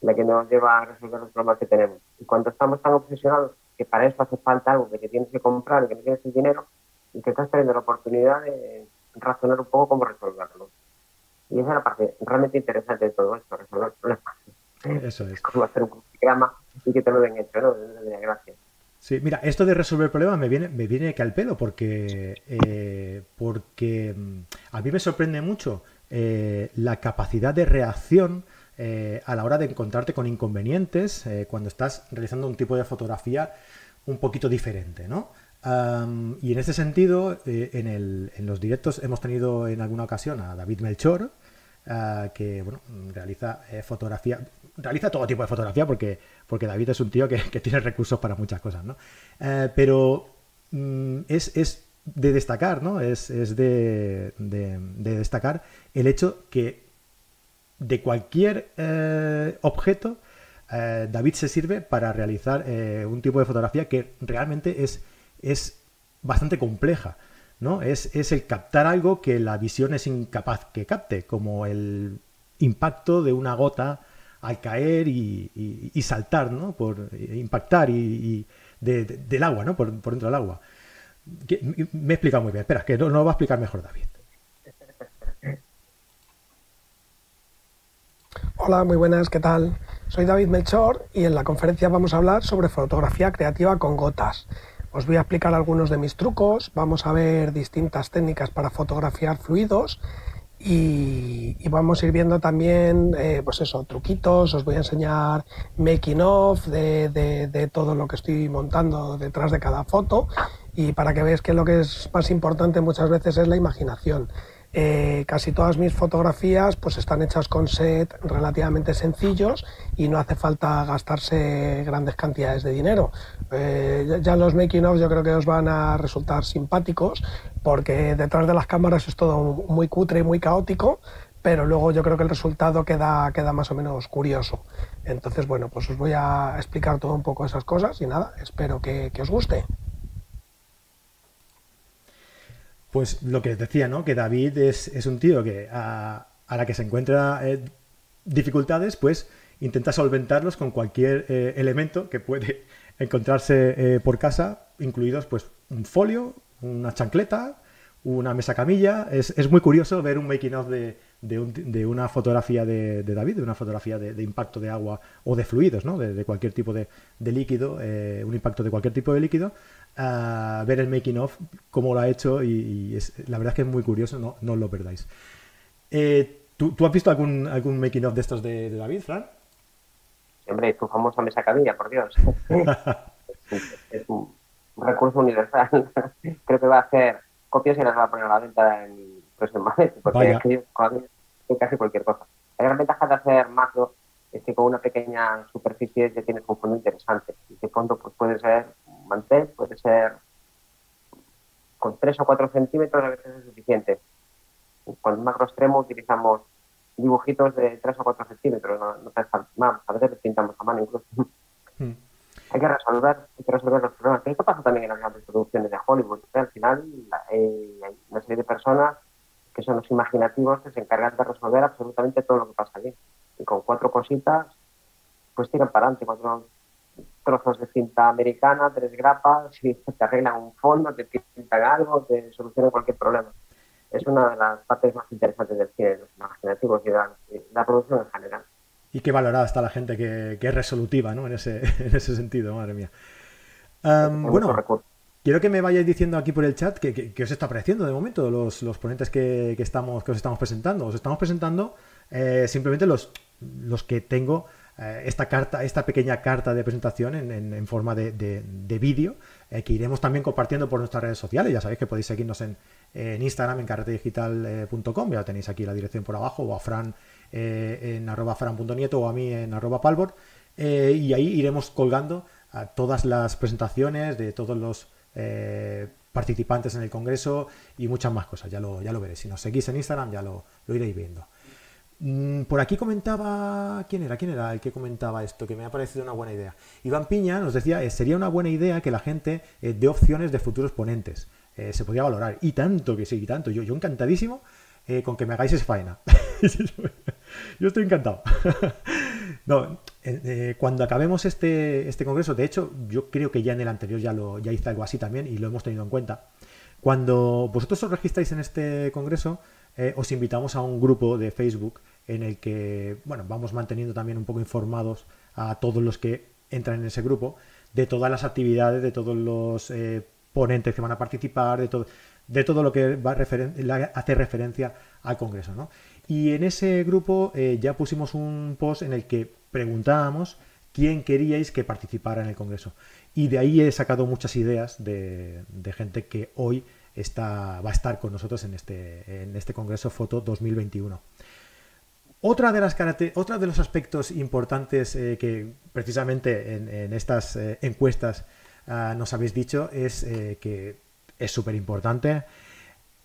la que nos lleva a resolver los problemas que tenemos. Y cuando estamos tan obsesionados que para eso hace falta algo que te tienes que comprar, que no tienes el dinero, y que estás teniendo la oportunidad de razonar un poco cómo resolverlo. Y esa es la parte realmente interesante de todo esto, resolver problemas. Eso es. Como hacer un programa y que te lo den hecho, ¿no? Gracias. Sí, mira, esto de resolver problemas me viene, me viene que al pelo, porque, eh, porque mm, a mí me sorprende mucho eh, la capacidad de reacción eh, a la hora de encontrarte con inconvenientes cuando estás realizando un tipo de fotografía un poquito diferente, ¿no? Y en este sentido, en, el, en, los directos hemos tenido en alguna ocasión a David Melchor, que bueno, realiza fotografía, realiza todo tipo de fotografía porque, porque David es un tío que, tiene recursos para muchas cosas, ¿no? Eh, pero mm, es, de destacar, ¿no? Es, de, destacar el hecho que de cualquier eh, objeto eh, David se sirve para realizar un tipo de fotografía que realmente es, es bastante compleja. ¿no? Es, es el captar algo que la visión es incapaz que capte, como el impacto de una gota al caer y, saltar, ¿no? Por impactar y, del agua, ¿no? Por, dentro del agua. me he explicado muy bien. Espera, que no, lo va a explicar mejor David. Hola, muy buenas, ¿qué tal? Soy David Melchor y en la conferencia vamos a hablar sobre fotografía creativa con gotas. Os voy a explicar algunos de mis trucos, vamos a ver distintas técnicas para fotografiar fluidos y, vamos a ir viendo también, eh, pues eso, truquitos, os voy a enseñar making of de, de, todo lo que estoy montando detrás de cada foto. Y para que veáis que lo que es más importante muchas veces es la imaginación. Eh, casi todas mis fotografías pues están hechas con set relativamente sencillos y no hace falta gastarse grandes cantidades de dinero. Eh, ya los making of yo creo que os van a resultar simpáticos porque detrás de las cámaras es todo muy cutre y muy caótico, pero luego yo creo que el resultado queda, queda más o menos curioso. Entonces, bueno, pues os voy a explicar todo un poco esas cosas y nada, espero que os guste. Pues lo que decía, ¿no? Que David es, un tío que a, la que se encuentra eh, dificultades, pues intenta solventarlos con cualquier eh, elemento que puede encontrarse eh, por casa, incluidos pues un folio, una chancleta, una mesa camilla. Es, es muy curioso ver un making of de, de, una fotografía de, David, de una fotografía de, impacto de agua o de fluidos, ¿no? de, cualquier tipo de, líquido, un impacto de cualquier tipo de líquido, a ver el making of, cómo lo ha hecho y, es, la verdad es que es muy curioso, no, no lo perdáis. Eh, ¿tú, has visto algún, algún making of de estos de, David, Fran? Hombre, tu famosa mesa camilla, por Dios. es, un, recurso universal. Creo que va a hacer copias y las va a poner a la venta en próximamente, porque es que yo casi cualquier cosa. La gran ventaja de hacer macro es que con una pequeña superficie ya tienes un fondo interesante. Y ese fondo pues, puede ser mantel, puede ser con 3 o 4 centímetros a veces es suficiente. Con el macro extremo utilizamos dibujitos de 3 o 4 centímetros, no, no más, a veces pintamos a mano incluso. Hmm. Hay que resolver, hay que resolver los problemas. Esto pasa también en las grandes producciones de Hollywood. Al final eh, hay una serie de personas que son los imaginativos que se encargan de resolver absolutamente todo lo que pasa allí y con cuatro cositas, pues tiran para adelante, cuatro trozos de cinta americana, tres grapas, y te arreglan un fondo, te pintan algo, te solucionan cualquier problema. Es una de las partes más interesantes del cine, los imaginativos y la, la producción en general. Y qué valorada está la gente que, es resolutiva, ¿no? En ese, en ese sentido, madre mía. bueno, quiero que me vayáis diciendo aquí por el chat que, os está pareciendo de momento los, los ponentes que, estamos, que os estamos presentando. Os estamos presentando eh, simplemente los, los que tengo eh, esta carta, esta pequeña carta de presentación en, forma de, vídeo, eh, que iremos también compartiendo por nuestras redes sociales. Ya sabéis que podéis seguirnos en, Instagram, en carretedigital.com, ya tenéis aquí la dirección por abajo, o a Fran en arroba fran.nieto o a mí en arroba palbor. y ahí iremos colgando todas las presentaciones de todos los participantes en el congreso y muchas más cosas. Ya lo, ya lo veréis. Si nos seguís en Instagram ya lo, lo iréis viendo. Mm, por aquí comentaba, ¿quién era? ¿Quién era el que comentaba esto? Que me ha parecido una buena idea. Iván Piña nos decía, eh, sería una buena idea que la gente eh, dé opciones de futuros ponentes. Eh, se podría valorar. Y tanto que sí, y tanto. Yo, yo encantadísimo con que me hagáis esa faena. yo estoy encantado. cuando acabemos este, este congreso, de hecho, yo creo que ya en el anterior ya, lo, ya hice algo así también y lo hemos tenido en cuenta. Cuando vosotros os registráis en este congreso, os invitamos a un grupo de Facebook en el que bueno, vamos manteniendo también un poco informados a todos los que entran en ese grupo de todas las actividades, de todos los eh, ponentes que van a participar, de todo, de todo lo que va a hacer referencia al Congreso. ¿no? Y en ese grupo eh, ya pusimos un post en el que preguntábamos quién queríais que participara en el Congreso. Y de ahí he sacado muchas ideas de, de gente que hoy está, va a estar con nosotros en este, en este Congreso Foto 2021. Otra de, las otra de los aspectos importantes eh, que precisamente en, estas eh, encuestas ah, nos habéis dicho es eh, que es súper importante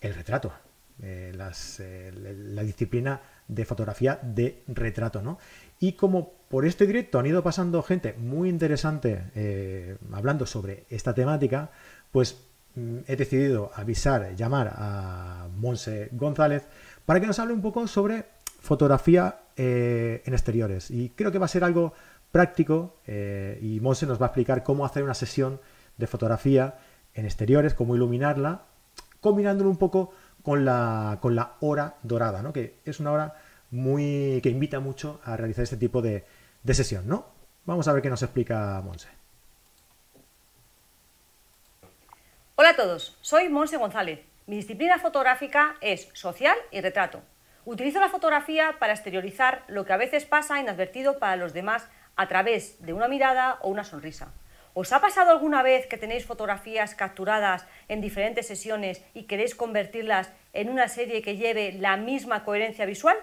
el retrato, la disciplina de fotografía de retrato. ¿no? Y como por este directo han ido pasando gente muy interesante hablando sobre esta temática, pues mm, he decidido avisar, llamar a Monse González para que nos hable un poco sobre fotografía eh, en exteriores. Y creo que va a ser algo práctico eh, y Monse nos va a explicar cómo hacer una sesión de fotografía en exteriores, cómo iluminarla, combinándolo un poco con la, con la hora dorada, ¿no? que es una hora muy que invita mucho a realizar este tipo de, de sesión. ¿no? Vamos a ver qué nos explica Monse. Hola a todos, soy Monse González. Mi disciplina fotográfica es social y retrato. Utilizo la fotografía para exteriorizar lo que a veces pasa inadvertido para los demás a través de una mirada o una sonrisa. ¿Os ha pasado alguna vez que tenéis fotografías capturadas en diferentes sesiones y queréis convertirlas en una serie que lleve la misma coherencia visual?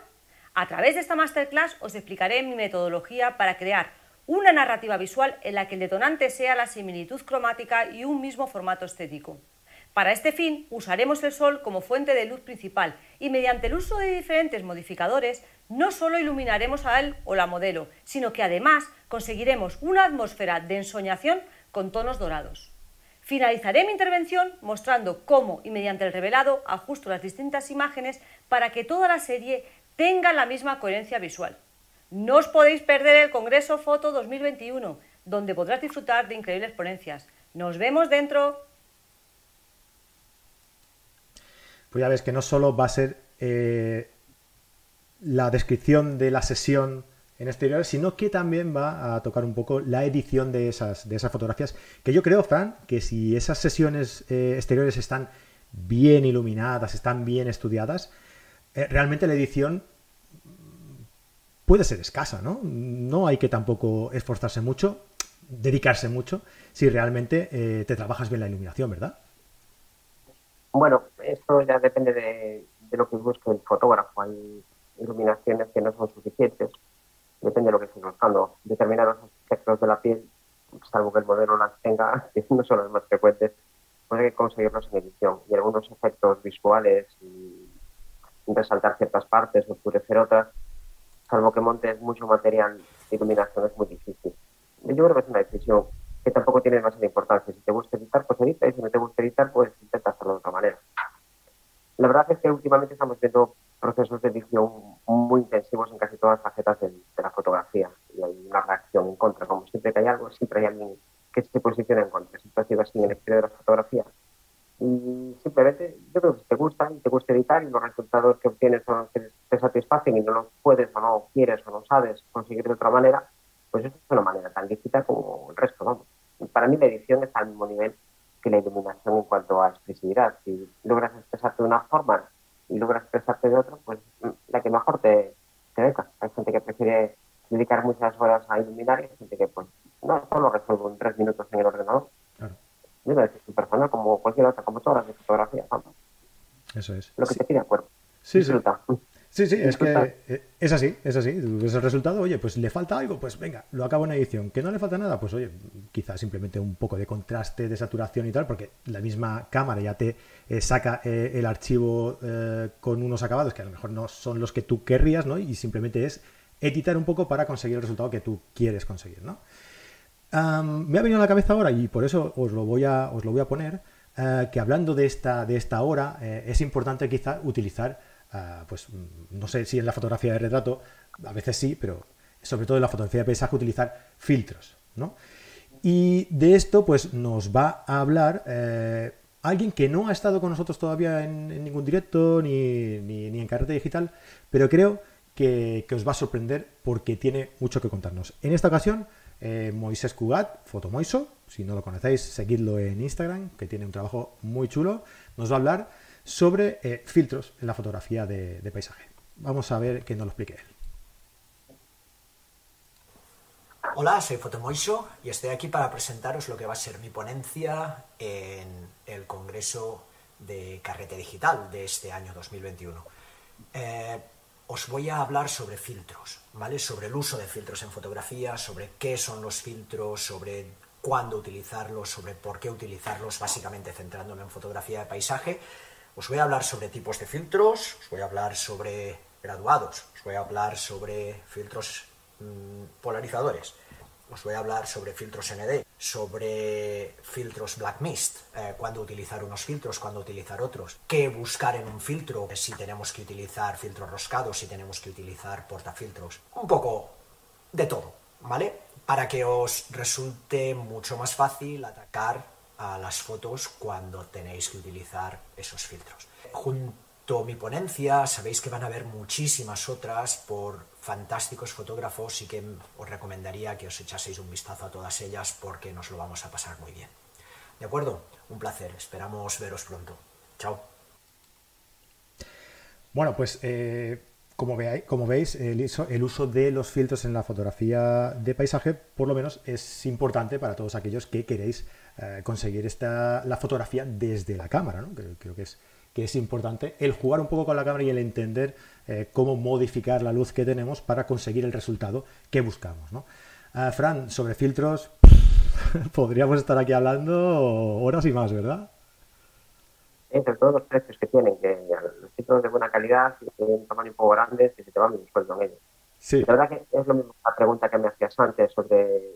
A través de esta masterclass os explicaré mi metodología para crear una narrativa visual en la que el detonante sea la similitud cromática y un mismo formato estético. Para este fin usaremos el Sol como fuente de luz principal y mediante el uso de diferentes modificadores no solo iluminaremos a él o la modelo, sino que además conseguiremos una atmósfera de ensoñación con tonos dorados. Finalizaré mi intervención mostrando cómo y mediante el revelado ajusto las distintas imágenes para que toda la serie tenga la misma coherencia visual. No os podéis perder el Congreso Foto 2021, donde podrás disfrutar de increíbles ponencias. Nos vemos dentro. Pues ya ves que no solo va a ser eh, la descripción de la sesión en exteriores, sino que también va a tocar un poco la edición de esas, de esas fotografías. Que yo creo, Fran, que si esas sesiones eh, exteriores están bien iluminadas, están bien estudiadas, eh, realmente la edición puede ser escasa, ¿no? No hay que tampoco esforzarse mucho, dedicarse mucho, si realmente te trabajas bien la iluminación, ¿verdad? Bueno, esto ya depende de, lo que busque el fotógrafo. Hay iluminaciones que no son suficientes, depende de lo que esté buscando. Determinados aspectos de la piel, salvo que el modelo las tenga, que no son las más frecuentes, hay que conseguirlos en edición. Y algunos efectos visuales, y resaltar ciertas partes, oscurecer otras, salvo que montes mucho material de iluminación es muy difícil. Yo creo que es una decisión que tampoco tiene demasiada importancia. Si te gusta editar, pues edita, y si no te gusta editar, pues intenta hacerlo de otra manera. La verdad es que últimamente estamos viendo procesos de edición muy intensivos en casi todas las facetas de, la fotografía y hay una reacción en contra. Como siempre que hay algo, siempre hay alguien que se posiciona en contra. Siempre ha sido así en el exterior de la fotografía. Y simplemente, yo creo que si te gusta y te gusta editar y los resultados que obtienes son los que te satisfacen y no los puedes o no quieres o no sabes conseguir de otra manera, pues es una manera tan lícita como el resto, vamos. Para mí la edición está al mismo nivel que la iluminación en cuanto a expresividad. Si logras expresarte de una forma y logras expresarte de otra, pues la que mejor te, te deja. Hay gente que prefiere dedicar muchas horas a iluminar y hay gente que pues no solo resuelvo en tres minutos en el ordenador. Claro. Yo es su persona como cualquier otra, como todas las de fotografía. Eso es. Lo que te pide acuerdo. Sí, sí. Sí, Sí, sí, es que eh, es así, es así. Es el resultado, oye, pues le falta algo, pues venga, lo acabo en edición. Que no le falta nada, pues oye, quizás simplemente un poco de contraste, de saturación y tal, porque la misma cámara ya te eh, saca eh, el archivo con unos acabados que a lo mejor no son los que tú querrías, ¿no? Y simplemente es editar un poco para conseguir el resultado que tú quieres conseguir, ¿no? me ha venido a la cabeza ahora y por eso os lo voy a, os lo voy a poner, que hablando de esta, de esta hora, es importante quizá utilizar pues no sé si en la fotografía de retrato, a veces sí, pero sobre todo en la fotografía de paisaje utilizar filtros, ¿no? Y de esto pues nos va a hablar eh, alguien que no ha estado con nosotros todavía en, ningún directo ni, ni, en carrete digital, pero creo que, os va a sorprender porque tiene mucho que contarnos. En esta ocasión, eh, Moisés Cugat, Fotomoiso, si no lo conocéis, seguidlo en Instagram, que tiene un trabajo muy chulo, nos va a hablar sobre eh, filtros en la fotografía de, paisaje. Vamos a ver que nos lo explique él. Hola, soy Fotomoiso y estoy aquí para presentaros lo que va a ser mi ponencia en el Congreso de Carrete Digital de este año 2021. Eh, os voy a hablar sobre filtros, ¿vale? Sobre el uso de filtros en fotografía, sobre qué son los filtros, sobre cuándo utilizarlos, sobre por qué utilizarlos, básicamente centrándome en fotografía de paisaje os voy a hablar sobre tipos de filtros, os voy a hablar sobre graduados, os voy a hablar sobre filtros mm, polarizadores, os voy a hablar sobre filtros ND, sobre filtros Black Mist, eh, cuándo utilizar unos filtros, cuándo utilizar otros, qué buscar en un filtro, si tenemos que utilizar filtros roscados, si tenemos que utilizar portafiltros, un poco de todo, ¿vale? Para que os resulte mucho más fácil atacar a las fotos cuando tenéis que utilizar esos filtros. Junto a mi ponencia sabéis que van a haber muchísimas otras por fantásticos fotógrafos y que os recomendaría que os echaseis un vistazo a todas ellas porque nos lo vamos a pasar muy bien. ¿De acuerdo? Un placer, esperamos veros pronto. Chao. Bueno, pues eh, como, como, veis, el uso de los filtros en la fotografía de paisaje, por lo menos, es importante para todos aquellos que queréis eh, conseguir esta, la fotografía desde la cámara. ¿no? Creo, que, es, que es importante el jugar un poco con la cámara y el entender eh, cómo modificar la luz que tenemos para conseguir el resultado que buscamos. ¿no? Eh, Fran, sobre filtros, podríamos estar aquí hablando horas y más, ¿verdad? Entre todos los precios que tienen, que los filtros de buena calidad, que tienen un tamaño un poco grande, que se te van un sueldo en ellos. Sí. La verdad que es lo mismo la pregunta que me hacías antes sobre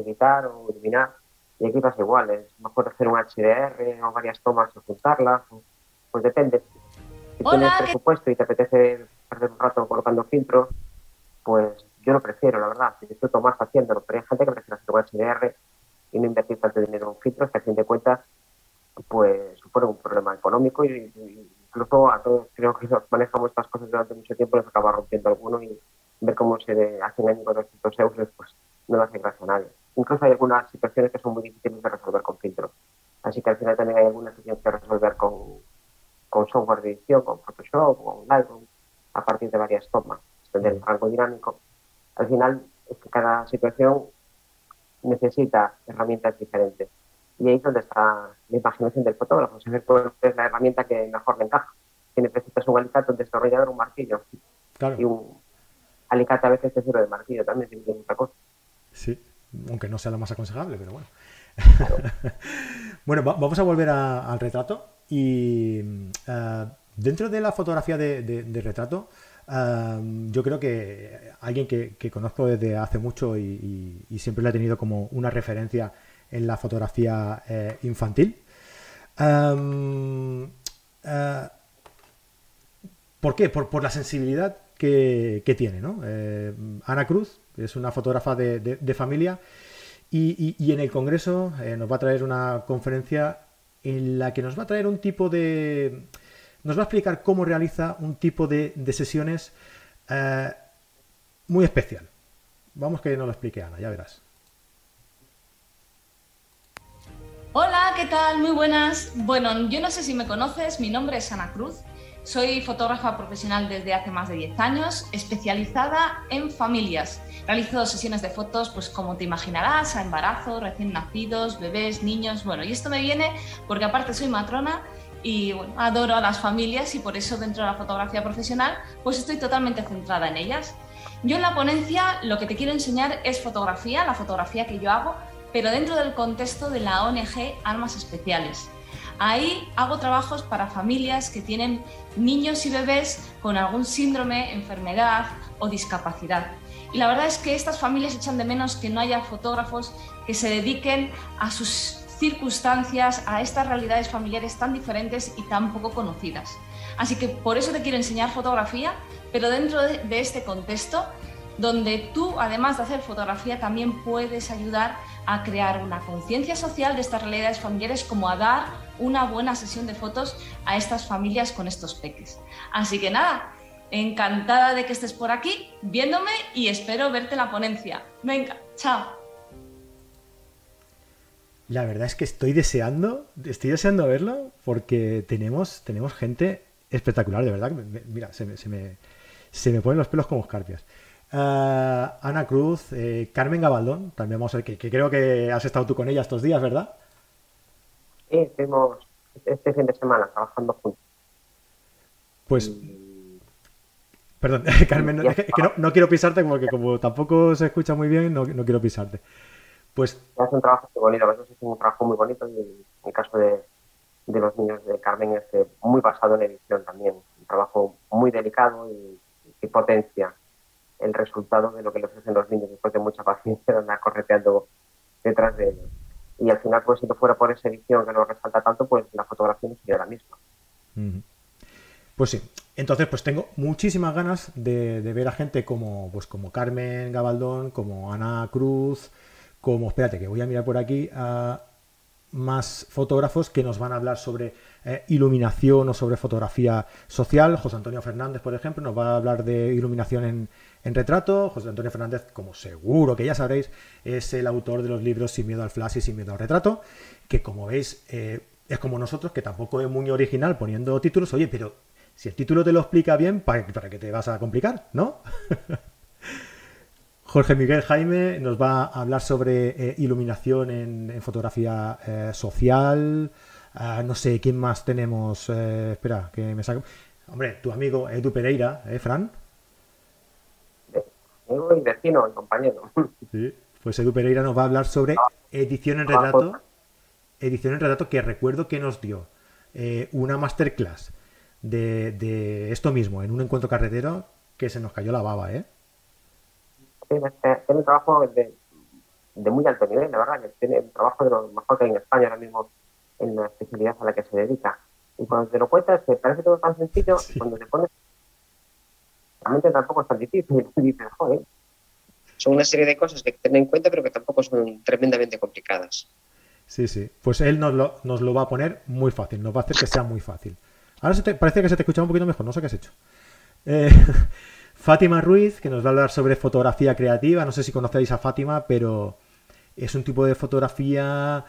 editar o eliminar. Y aquí pasa igual, es mejor hacer un HDR o varias tomas o juntarlas, pues depende. Si tienes presupuesto y te apetece perder un rato colocando filtros, pues yo lo prefiero, la verdad. Disfruto más haciéndolo, pero hay gente que prefiere hacer un HDR y no invertir tanto dinero en filtros que a fin de cuentas pues supone un problema económico y, incluso a todos creo que nos manejamos estas cosas durante mucho tiempo nos acaba rompiendo alguno y ver cómo se hacen años con 200 euros pues no le hace gracia a nadie incluso hay algunas situaciones que son muy difíciles de resolver con filtros. Así que al final también hay algunas que tienes que resolver con, con software de edición, con Photoshop, con Lightroom, a partir de varias tomas, extender el rango dinámico. Al final es que cada situación necesita herramientas diferentes. Y ahí es donde está la imaginación del fotógrafo, saber cuál es la herramienta que mejor le encaja. Si necesitas un alicate, un desarrollador, un martillo. Y un alicate a veces te sirve de martillo también, si otra cosa. Sí aunque no sea lo más aconsejable, pero bueno. bueno, vamos a volver al retrato y eh, dentro de la fotografía de, retrato, eh, yo creo que alguien que, conozco desde hace mucho y, siempre le he tenido como una referencia en la fotografía eh, infantil. ¿Por qué? Por, la sensibilidad que, que tiene, ¿no? Ana Cruz, es una fotógrafa de, familia, y, en el Congreso eh, nos va a traer una conferencia en la que nos va a traer un tipo de... nos va a explicar cómo realiza un tipo de, sesiones eh, muy especial. Vamos que nos lo explique Ana, ya verás. Hola, ¿qué tal? Muy buenas. Bueno, yo no sé si me conoces, mi nombre es Ana Cruz. Soy fotógrafa profesional desde hace más de 10 años, especializada en familias. Realizo sesiones de fotos, pues como te imaginarás, a embarazos, recién nacidos, bebés, niños. Bueno, y esto me viene porque aparte soy matrona y adoro a las familias y por eso dentro de la fotografía profesional pues estoy totalmente centrada en ellas. Yo en la ponencia lo que te quiero enseñar es fotografía, la fotografía que yo hago, pero dentro del contexto de la ONG Armas Especiales. Ahí hago trabajos para familias que tienen niños y bebés con algún síndrome, enfermedad o discapacidad. Y la verdad es que estas familias echan de menos que no haya fotógrafos que se dediquen a sus circunstancias, a estas realidades familiares tan diferentes y tan poco conocidas. Así que por eso te quiero enseñar fotografía, pero dentro de, este contexto, donde tú, además de hacer fotografía, también puedes ayudar a crear una conciencia social de estas realidades familiares, como a dar una buena sesión de fotos a estas familias con estos peques. Así que nada, encantada de que estés por aquí viéndome y espero verte en la ponencia. Venga, chao. La verdad es que estoy deseando, estoy deseando verlo porque tenemos, tenemos gente espectacular, de verdad. Mira, se me, se me, se me ponen los pelos como escarpias. Ah, Ana Cruz, eh, Carmen Gabaldón, también vamos a ver, que, creo que has estado tú con ella estos días, ¿verdad? Sí, estuvimos este fin de semana trabajando juntos. Pues... Perdón, Carmen, es que, no, quiero pisarte porque como tampoco se escucha muy bien, no, quiero pisarte. Pues... Es un trabajo muy bonito, a veces es un trabajo muy bonito y en el caso de, de los niños de Carmen es eh, muy basado en edición también. Un trabajo muy delicado y, potencia el resultado de lo que les hacen los niños después de mucha paciencia, andar correteando detrás de ellos. Y al final, pues si no fuera por esa edición que nos resalta tanto, pues la fotografía no sería la misma. Pues sí. Entonces, pues tengo muchísimas ganas de, ver a gente como, pues como Carmen Gabaldón, como Ana Cruz, como, espérate, que voy a mirar por aquí, a más fotógrafos que nos van a hablar sobre eh, iluminación o sobre fotografía social. José Antonio Fernández, por ejemplo, nos va a hablar de iluminación en, retrato. José Antonio Fernández, como seguro que ya sabréis, es el autor de los libros Sin miedo al flash y Sin miedo al retrato, que como veis eh, es como nosotros, que tampoco es muy original poniendo títulos. Oye, pero si el título te lo explica bien, ¿para, para qué te vas a complicar? ¿No? Jorge Miguel Jaime nos va a hablar sobre eh, iluminación en, fotografía eh, social. Ah, no sé, ¿quién más tenemos? Eh, espera, que me saco. Hombre, tu amigo Edu Pereira, ¿eh, Fran? Amigo y vecino, compañero. Sí, pues Edu Pereira nos va a hablar sobre edición en retrato. Edición en retrato que recuerdo que nos dio una masterclass de, de esto mismo en un encuentro carretero que se nos cayó la baba, ¿eh? tiene, un trabajo de, muy alto nivel, la verdad, que tiene un trabajo de lo mejor que hay en España ahora mismo en la especialidad a la que se dedica. Y cuando te lo cuentas, te parece todo tan sencillo, cuando te pones, realmente tampoco es tan difícil. Dices, joder, son una serie de cosas que hay que tener en cuenta, pero que tampoco son tremendamente complicadas. Sí, sí. Pues él nos lo, nos lo va a poner muy fácil, nos va a hacer que sea muy fácil. Ahora se te, parece que se te escucha un poquito mejor, no sé qué has hecho. Eh, Fátima Ruiz, que nos va a hablar sobre fotografía creativa. No sé si conocéis a Fátima, pero es un tipo de fotografía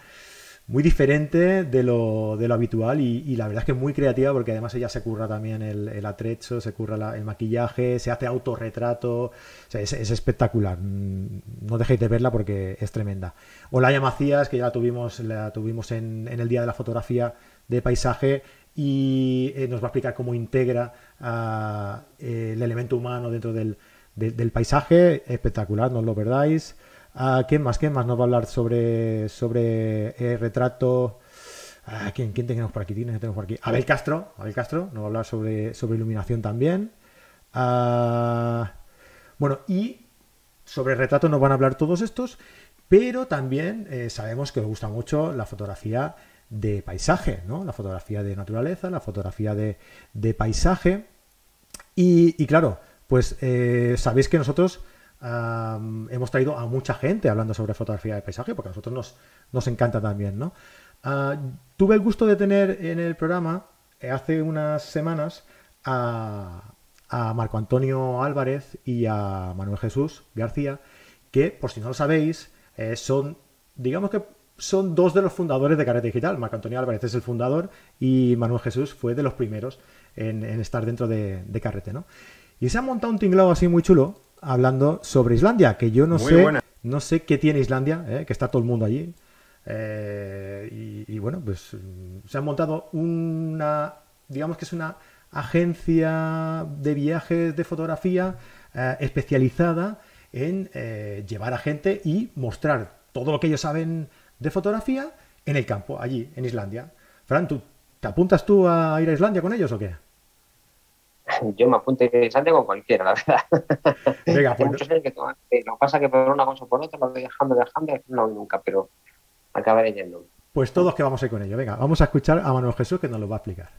muy diferente de lo, habitual y, la verdad es que muy creativa porque además ella se curra también el, atrecho, se curra el maquillaje, se hace autorretrato, es, espectacular. Mm, no dejéis de verla porque es tremenda. Olaya Macías, que ya la tuvimos, la tuvimos en el Día de la Fotografía de Paisaje, y eh, nos va a explicar cómo integra ah, el elemento humano dentro del, paisaje. Espectacular, no lo perdáis. Uh, ¿Quién más? ¿Quién más nos va a hablar sobre, sobre el retrato? Ah, ¿quién, ¿quién, tenemos por aquí? ¿Quién tenemos por aquí? Abel Castro. Abel Castro nos va a hablar sobre, sobre iluminación también. bueno, y sobre retrato nos van a hablar todos estos, pero también eh, sabemos que os gusta mucho la fotografía de paisaje, ¿no? La fotografía de naturaleza, la fotografía de, paisaje. Y, claro, pues eh, sabéis que nosotros hemos traído a mucha gente hablando sobre fotografía de paisaje, porque a nosotros nos, nos encanta también, ¿no? Ah, tuve el gusto de tener en el programa eh, hace unas semanas a, a Marco Antonio Álvarez y a Manuel Jesús García, que por si no lo sabéis, eh, son, digamos que son dos de los fundadores de Carrete Digital. Marco Antonio Álvarez es el fundador y Manuel Jesús fue de los primeros en, estar dentro de, Carrete, ¿no? Y se ha montado un tinglado así muy chulo hablando sobre Islandia, que yo no sé, no sé qué tiene Islandia, ¿eh? que está todo el mundo allí. Eh, y, bueno, pues mm, se han montado una, digamos que es una agencia de viajes de fotografía eh, especializada en llevar a gente y mostrar todo lo que ellos saben de fotografía en el campo, allí, en Islandia. Fran, ¿tú, ¿te apuntas tú a ir a Islandia con ellos o qué? Yo me apunto a ir a Islandia con cualquiera, la verdad. Venga, pues... Muchos que Lo que pasa es que por una cosa o por otra lo voy dejando, dejando, no voy nunca, pero acabaré yendo. Pues todos que vamos a ir con ello. Venga, vamos a escuchar a Manuel Jesús que nos lo va a explicar.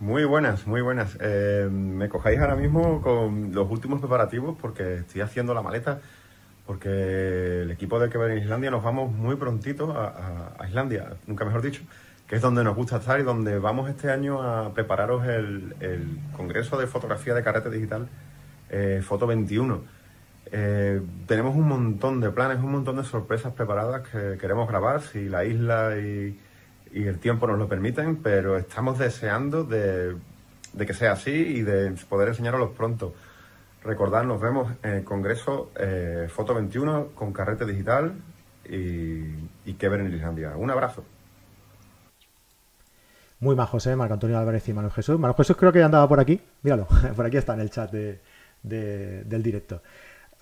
Muy buenas, muy buenas. Eh, me cojáis ahora mismo con los últimos preparativos porque estoy haciendo la maleta, porque el equipo de que en Islandia nos vamos muy prontito a, Islandia, nunca mejor dicho, que es donde nos gusta estar y donde vamos este año a prepararos el, Congreso de Fotografía de Carrete Digital eh, Foto 21. Eh, tenemos un montón de planes, un montón de sorpresas preparadas que queremos grabar, si la isla y el tiempo nos lo permiten, pero estamos deseando de, que sea así y de poder enseñarlos pronto. Recordad, nos vemos en el Congreso eh, Foto 21 con Carrete Digital y, que ver en Islandia. Un abrazo. Muy más José, Marco Antonio Álvarez y Manuel Jesús. Manuel Jesús creo que ya andaba por aquí. Míralo, por aquí está en el chat del directo.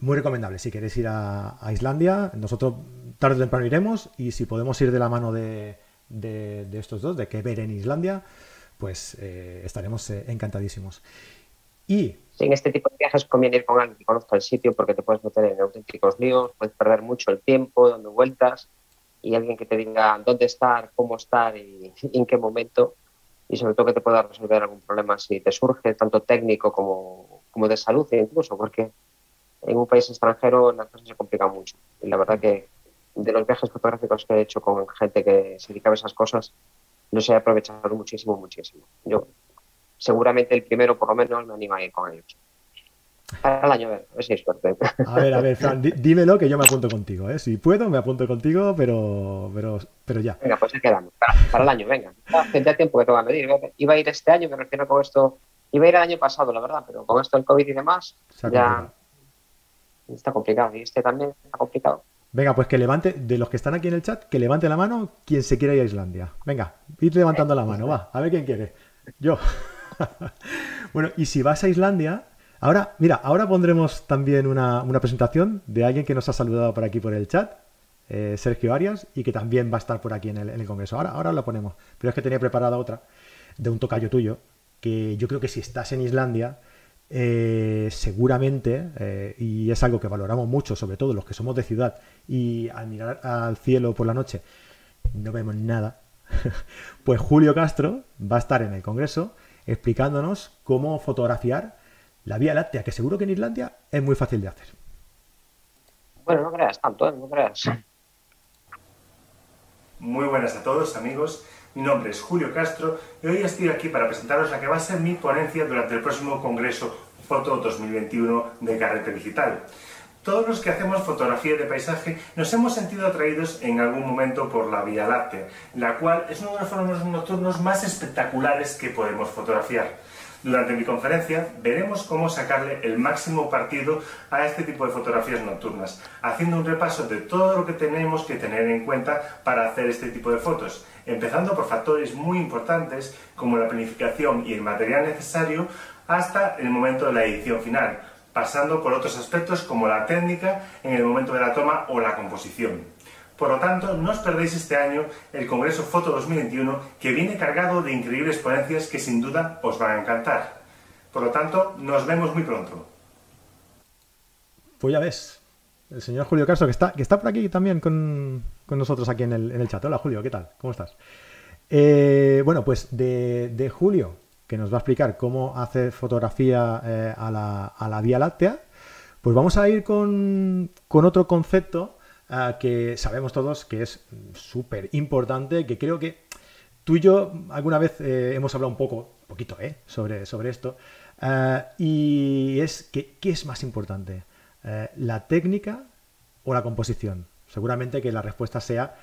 Muy recomendable. Si queréis ir a Islandia, nosotros tarde o temprano iremos y si podemos ir de la mano de, de, estos dos, de que ver en Islandia, pues eh, estaremos eh, encantadísimos. Y en este tipo de viajes conviene ir con alguien que conozca el sitio porque te puedes meter en auténticos líos, puedes perder mucho el tiempo dando vueltas y alguien que te diga dónde estar, cómo estar y, en qué momento y sobre todo que te pueda resolver algún problema si te surge, tanto técnico como, como de salud incluso, porque en un país extranjero las cosas se complican mucho y la verdad que de los viajes fotográficos que he hecho con gente que se dedicaba a esas cosas, los he aprovechado muchísimo, muchísimo. Yo seguramente el primero por lo menos me anima a ir con ellos. Para el año, a ver, a ver si hay suerte. A ver, a ver, Fran, dímelo que yo me apunto contigo, ¿eh? Si puedo, me apunto contigo, pero, pero, pero ya. Venga, pues se quedamos. Para, el año, venga. Ya tiempo que tengo a medir. Iba a ir este año, me refiero con esto. Iba a ir el año pasado, la verdad, pero con esto del COVID y demás, ya está complicado. Y este también está complicado. Venga, pues que levante, de los que están aquí en el chat, que levante la mano quien se quiera ir a Islandia. Venga, ir levantando la mano, va, a ver quién quiere. Yo. bueno, y si vas a Islandia, ahora, mira, ahora pondremos también una, presentación de alguien que nos ha saludado por aquí por el chat, eh, Sergio Arias, y que también va a estar por aquí en el, en el Congreso. Ahora, ahora la ponemos, pero es que tenía preparada otra de un tocayo tuyo, que yo creo que si estás en Islandia, eh, seguramente, eh, y es algo que valoramos mucho, sobre todo los que somos de ciudad, y al mirar al cielo por la noche no vemos nada, pues Julio Castro va a estar en el Congreso explicándonos cómo fotografiar la Vía Láctea, que seguro que en Islandia es muy fácil de hacer. Bueno, no creas tanto, ¿eh? no creas. Muy buenas a todos, amigos. Mi nombre es Julio Castro y hoy estoy aquí para presentaros la que va a ser mi ponencia durante el próximo Congreso Foto 2021 de Carrete Digital. Todos los que hacemos fotografía de paisaje nos hemos sentido atraídos en algún momento por la Vía Láctea, la cual es uno de los fenómenos nocturnos más espectaculares que podemos fotografiar. Durante mi conferencia veremos cómo sacarle el máximo partido a este tipo de fotografías nocturnas, haciendo un repaso de todo lo que tenemos que tener en cuenta para hacer este tipo de fotos, empezando por factores muy importantes como la planificación y el material necesario hasta el momento de la edición final, pasando por otros aspectos como la técnica en el momento de la toma o la composición. Por lo tanto, no os perdéis este año el Congreso Foto 2021 que viene cargado de increíbles ponencias que sin duda os van a encantar. Por lo tanto, nos vemos muy pronto. Pues ya ves, el señor Julio Castro, que está, que está por aquí también con, nosotros aquí en el, en el, chat. Hola Julio, ¿qué tal? ¿Cómo estás? Eh, bueno, pues de, Julio, que nos va a explicar cómo hacer fotografía eh, a, la, a, la, Vía Láctea, pues vamos a ir con, con otro concepto que sabemos todos que es súper importante, que creo que tú y yo alguna vez eh, hemos hablado un poco, poquito, eh, sobre, sobre esto, eh, y es que, ¿qué es más importante? ¿La técnica o la composición? Seguramente que la respuesta sea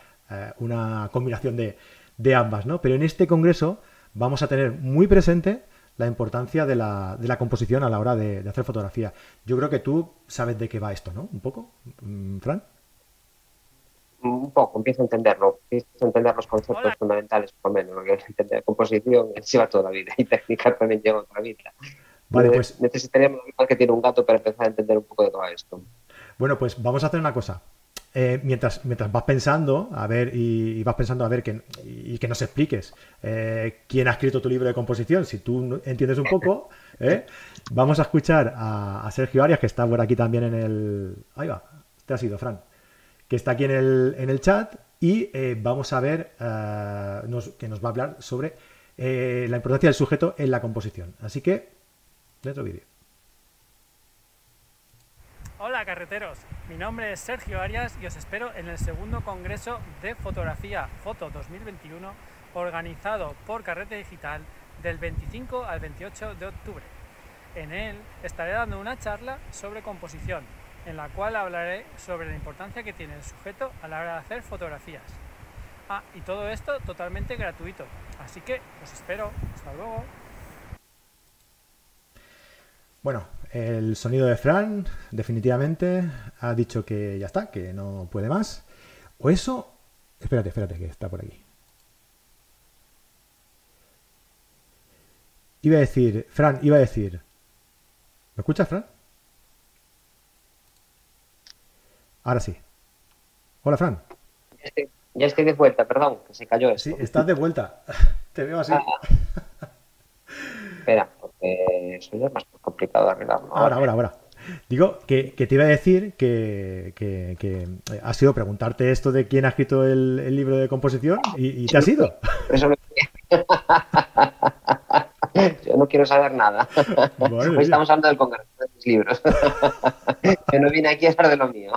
una combinación de, de, ambas, ¿no? Pero en este congreso vamos a tener muy presente la importancia de la, de la composición a la hora de, de, hacer fotografía. Yo creo que tú sabes de qué va esto, ¿no? Un poco, mm, Fran. un poco, empiezo a entenderlo, empiezo a entender los conceptos fundamentales, por lo menos, porque entender composición lleva toda la vida y técnica también lleva otra vida. Vale, pues... Necesitaríamos que tiene un gato para empezar a entender un poco de todo esto. Bueno, pues vamos a hacer una cosa. Eh, mientras, mientras vas pensando, a ver, y, vas pensando a ver que, y que nos expliques eh, quién ha escrito tu libro de composición, si tú entiendes un poco, ¿eh? vamos a escuchar a, Sergio Arias, que está por aquí también en el. Ahí va, te ha sido, Fran, que está aquí en el, en el chat, y vamos a ver que nos va a hablar sobre la importancia del sujeto en la composición. Así que, dentro vídeo. Hola carreteros, mi nombre es Sergio Arias y os espero en el segundo Congreso de Fotografía Foto 2021 organizado por Carrete Digital del 25 al 28 de octubre. En él estaré dando una charla sobre composición, en la cual hablaré sobre la importancia que tiene el sujeto a la hora de hacer fotografías. Ah, y todo esto totalmente gratuito, así que os espero. Hasta luego. Bueno, el sonido de Fran definitivamente ha dicho que ya está, que no puede más. O eso... Espérate, espérate, que está por aquí. Iba a decir, Fran, iba a decir... ¿Me escuchas, Fran? Ahora sí. Hola, Fran. Ya estoy, de vuelta, perdón, que se cayó esto. Sí, estás de vuelta. Te veo así. Ah. Espera, eso ya es más complicado arreglarlo. Ahora, ahora, ahora. Digo que, te iba a decir que, que, ha sido preguntarte esto de quién ha escrito el, libro de composición y, te ha sido. Eso Yo no quiero saber nada. Hoy estamos hablando del Congreso de mis libros. Yo no vine aquí a hablar de lo mío.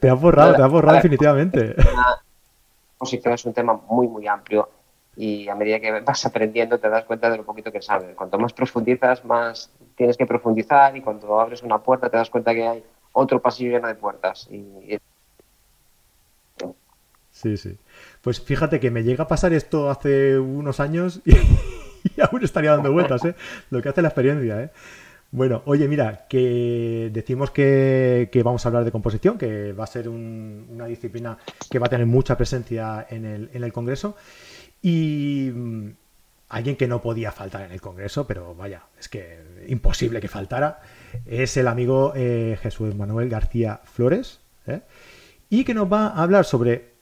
Te has borrado, te has borrado definitivamente. La composición es un tema muy, muy amplio y a medida que vas aprendiendo te das cuenta de lo poquito que sabes. Cuanto más profundizas, más tienes que profundizar y cuando abres una puerta te das cuenta que hay otro pasillo lleno de puertas. Sí, sí. Pues fíjate que me llega a pasar esto hace unos años y, aún estaría dando vueltas, ¿eh? Lo que hace la experiencia, ¿eh? Bueno, oye, mira, que decimos que, vamos a hablar de composición, que va a ser una disciplina que va a tener mucha presencia en el Congreso. Y mm, alguien que no podía faltar en el Congreso, pero vaya, es que imposible que faltara, es el amigo eh, Jesús Manuel García Flores, ¿eh? y que nos va a hablar sobre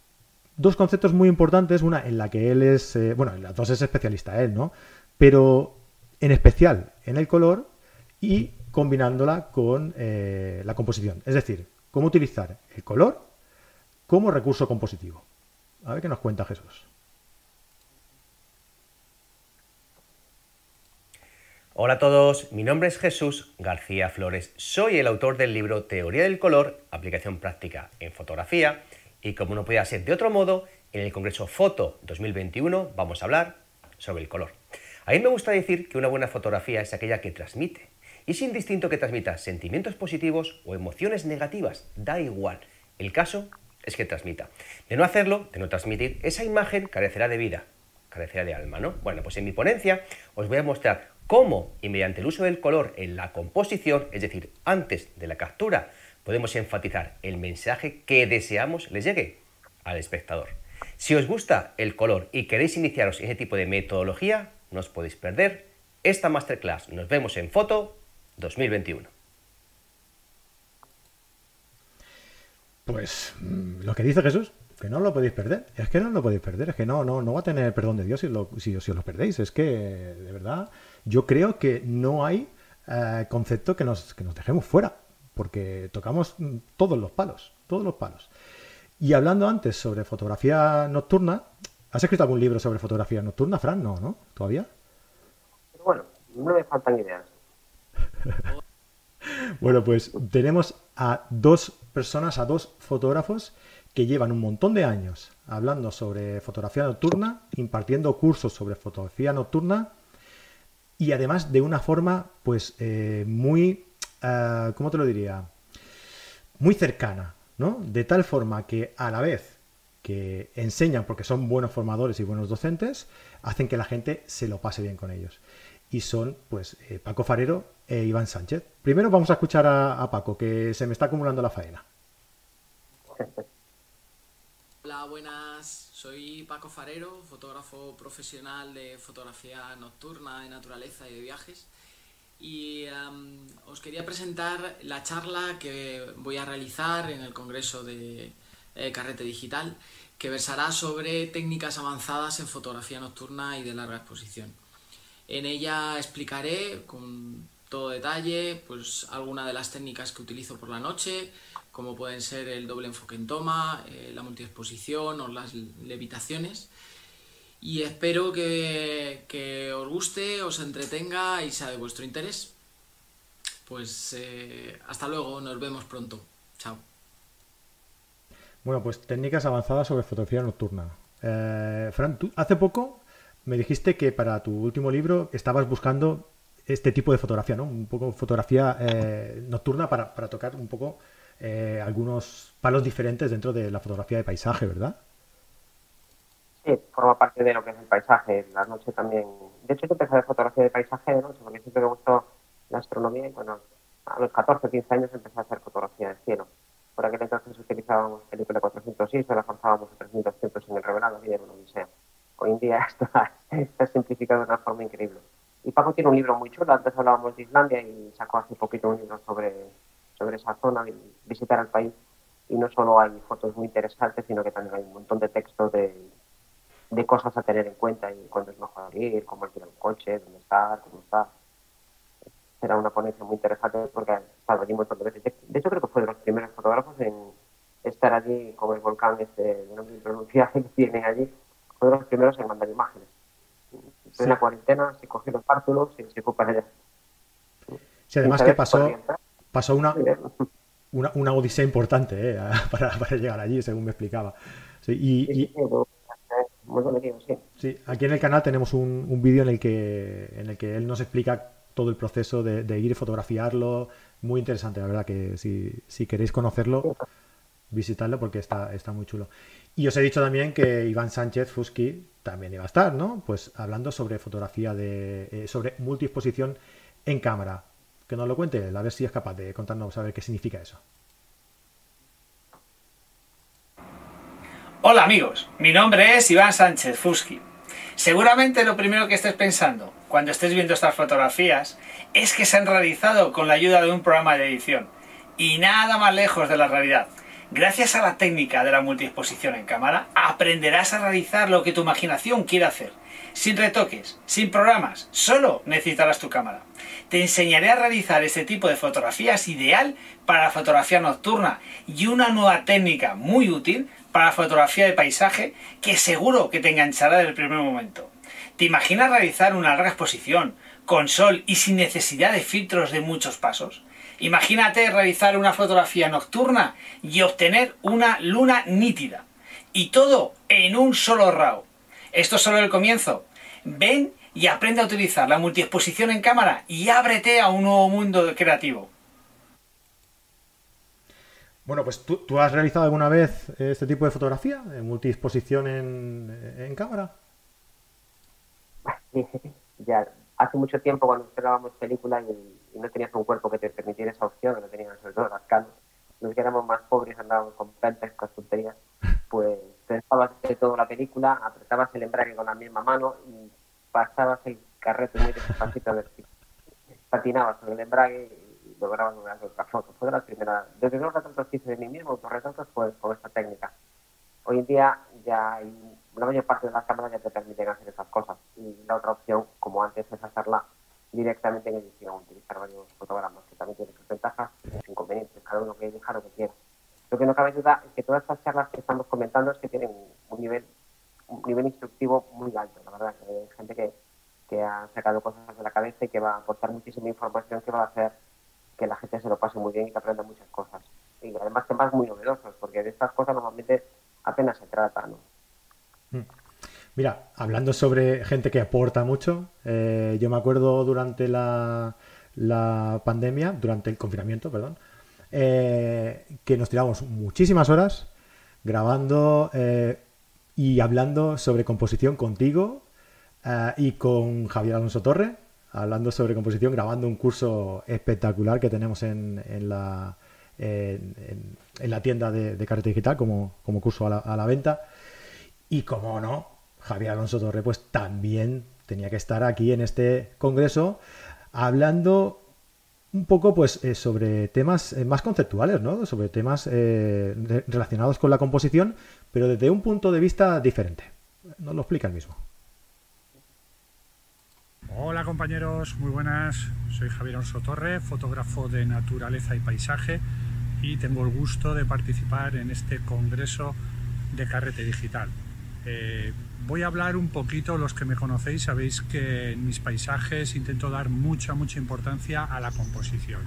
dos conceptos muy importantes, una en la que él es, eh, bueno, en las dos es especialista él, ¿no? Pero en especial en el color y combinándola con la composición, es decir, cómo utilizar el color como recurso compositivo. A ver qué nos cuenta Jesús. Hola a todos, mi nombre es Jesús García Flores, soy el autor del libro Teoría del Color, aplicación práctica en fotografía y como no podía ser de otro modo, en el Congreso Foto 2021 vamos a hablar sobre el color. A mí me gusta decir que una buena fotografía es aquella que transmite y sin distinto que transmita sentimientos positivos o emociones negativas, da igual, el caso es que transmita. De no hacerlo, de no transmitir, esa imagen carecerá de vida, carecerá de alma, ¿no? Bueno, pues en mi ponencia os voy a mostrar cómo y mediante el uso del color en la composición, es decir, antes de la captura, podemos enfatizar el mensaje que deseamos les llegue al espectador. Si os gusta el color y queréis iniciaros en ese tipo de metodología, no os podéis perder esta masterclass. Nos vemos en Foto 2021. Pues mm, lo que dice Jesús, que no lo podéis perder. Es que no lo podéis perder, es que no, no, no va a tener perdón de Dios si, si, si os lo perdéis. Es que, de verdad, yo creo que no hay eh, concepto que nos, que nos dejemos fuera, porque tocamos todos los palos, todos los palos. Y hablando antes sobre fotografía nocturna, ¿has escrito algún libro sobre fotografía nocturna, Fran? No, ¿no? ¿Todavía? bueno, no me faltan ideas. bueno, pues tenemos a dos personas, a dos fotógrafos que llevan un montón de años hablando sobre fotografía nocturna, impartiendo cursos sobre fotografía nocturna y además de una forma pues eh, muy, uh, ¿cómo te lo diría? Muy cercana, ¿no? De tal forma que a la vez que enseñan porque son buenos formadores y buenos docentes, hacen que la gente se lo pase bien con ellos. Y son pues eh, Paco Farero e Iván Sánchez. Primero vamos a escuchar a, Paco, que se me está acumulando la faena. Hola, buenas. Soy Paco Farero, fotógrafo profesional de fotografía nocturna, de naturaleza y de viajes. Y os quería presentar la charla que voy a realizar en el Congreso de eh, Carrete Digital, que versará sobre técnicas avanzadas en fotografía nocturna y de larga exposición. En ella explicaré con todo detalle pues, algunas de las técnicas que utilizo por la noche, como pueden ser el doble enfoque en toma, eh, la multiexposición o las levitaciones. Y espero que, os guste, os entretenga y sea de vuestro interés. Pues eh, hasta luego, nos vemos pronto. Chao. Bueno, pues técnicas avanzadas sobre fotografía nocturna. Eh, Fran, tú hace poco me dijiste que para tu último libro estabas buscando este tipo de fotografía, ¿no? Un poco fotografía nocturna para, para, tocar un poco eh, algunos palos diferentes dentro de la fotografía de paisaje, ¿verdad? Sí, forma parte de lo que es el paisaje. La noche también. De hecho, yo empecé a hacer fotografía de paisaje de noche porque siempre me gustó la astronomía y bueno, a los 14 o 15 años empecé a hacer fotografía del cielo. Por aquel entonces utilizábamos película 406, la lanzábamos a 3200 en el revelado y era una odisea. Hoy en día esto está simplificado de una forma increíble. Y Paco tiene un libro muy chulo, antes hablábamos de Islandia y sacó hace poquito un libro sobre sobre esa zona, y visitar el país. Y no solo hay fotos muy interesantes, sino que también hay un montón de textos de, de cosas a tener en cuenta y cuándo es mejor ir, cómo alquilar un coche, dónde estar, cómo está. Será una ponencia muy interesante porque he estado allí un montón de veces. De hecho, creo que fue de los primeros fotógrafos en estar allí con el volcán este nombre impronunciable que tienen allí. Fue de los primeros en mandar imágenes. En la cuarentena se cogió los pártulos y se fue para allá. Sí, además que pasó, pasó una, una, odisea importante eh, para, llegar allí, según me explicaba. y, sí, aquí en el canal tenemos un, un vídeo en el que en el que él nos explica todo el proceso de, ir y fotografiarlo. Muy interesante, la verdad que si, si queréis conocerlo, visitadlo porque está, está muy chulo. Y os he dicho también que Iván Sánchez Fusky también iba a estar, ¿no? Pues hablando sobre fotografía de. Eh, sobre multiexposición en cámara que nos lo cuente, a ver si es capaz de contarnos a ver qué significa eso. Hola amigos, mi nombre es Iván Sánchez Fusky. Seguramente lo primero que estés pensando cuando estés viendo estas fotografías es que se han realizado con la ayuda de un programa de edición. Y nada más lejos de la realidad. Gracias a la técnica de la multiexposición en cámara, aprenderás a realizar lo que tu imaginación quiere hacer. Sin retoques, sin programas, solo necesitarás tu cámara. Te enseñaré a realizar este tipo de fotografías ideal para la fotografía nocturna y una nueva técnica muy útil para la fotografía de paisaje que seguro que te enganchará desde el primer momento. ¿Te imaginas realizar una larga exposición con sol y sin necesidad de filtros de muchos pasos? Imagínate realizar una fotografía nocturna y obtener una luna nítida. Y todo en un solo RAW. Esto es solo el comienzo. Ven y aprende a utilizar la multiexposición en cámara y ábrete a un nuevo mundo creativo. Bueno, pues ¿tú, has realizado alguna vez este tipo de fotografía, multiexposición en, en cámara. ya, hace mucho tiempo cuando esperábamos películas y, no tenías un cuerpo que te permitiera esa opción, no tenían sobre todo las canas, nos que éramos más pobres, andábamos con pentes, con tonterías, pues pensabas de toda la película, apretabas el embrague con la misma mano y pasabas el carrete muy despacito si patinabas con el embrague y lograbas una otra foto. Fue de la primera, desde los retratos que hice de mí mismo, autorretratos, fue con esta técnica. Hoy en día ya la mayor parte de las cámaras ya te permiten hacer esas cosas. Y la otra opción, como antes, es hacerla directamente en edición, utilizar varios fotogramas, que también tiene sus ventajas y sus inconvenientes, cada uno que deja lo que quiera. Lo que no cabe duda es que todas estas charlas que estamos comentando es que tienen un nivel un nivel instructivo muy alto, la verdad. Que hay gente que, que ha sacado cosas de la cabeza y que va a aportar muchísima información que va a hacer que la gente se lo pase muy bien y que aprenda muchas cosas. Y además temas muy novedosos, porque de estas cosas normalmente apenas se trata, ¿no? Mm. Mira, hablando sobre gente que aporta mucho, eh, yo me acuerdo durante la, la pandemia, durante el confinamiento, perdón, eh, que nos tiramos muchísimas horas grabando eh, y hablando sobre composición contigo eh, y con Javier Alonso Torre, hablando sobre composición, grabando un curso espectacular que tenemos en, la, en, la tienda de, de Carrete Digital como, como curso a la, a la venta. Y como no, Javier Alonso Torre pues también tenía que estar aquí en este congreso hablando un poco pues eh, sobre temas eh, más conceptuales, ¿no? Sobre temas eh, relacionados con la composición, pero desde un punto de vista diferente. Nos lo explica el mismo. Hola compañeros, muy buenas. Soy Javier Alonso Torre, fotógrafo de naturaleza y paisaje y tengo el gusto de participar en este congreso de carrete digital. Voy a hablar un poquito, los que me conocéis sabéis que en mis paisajes intento dar mucha, mucha importancia a la composición.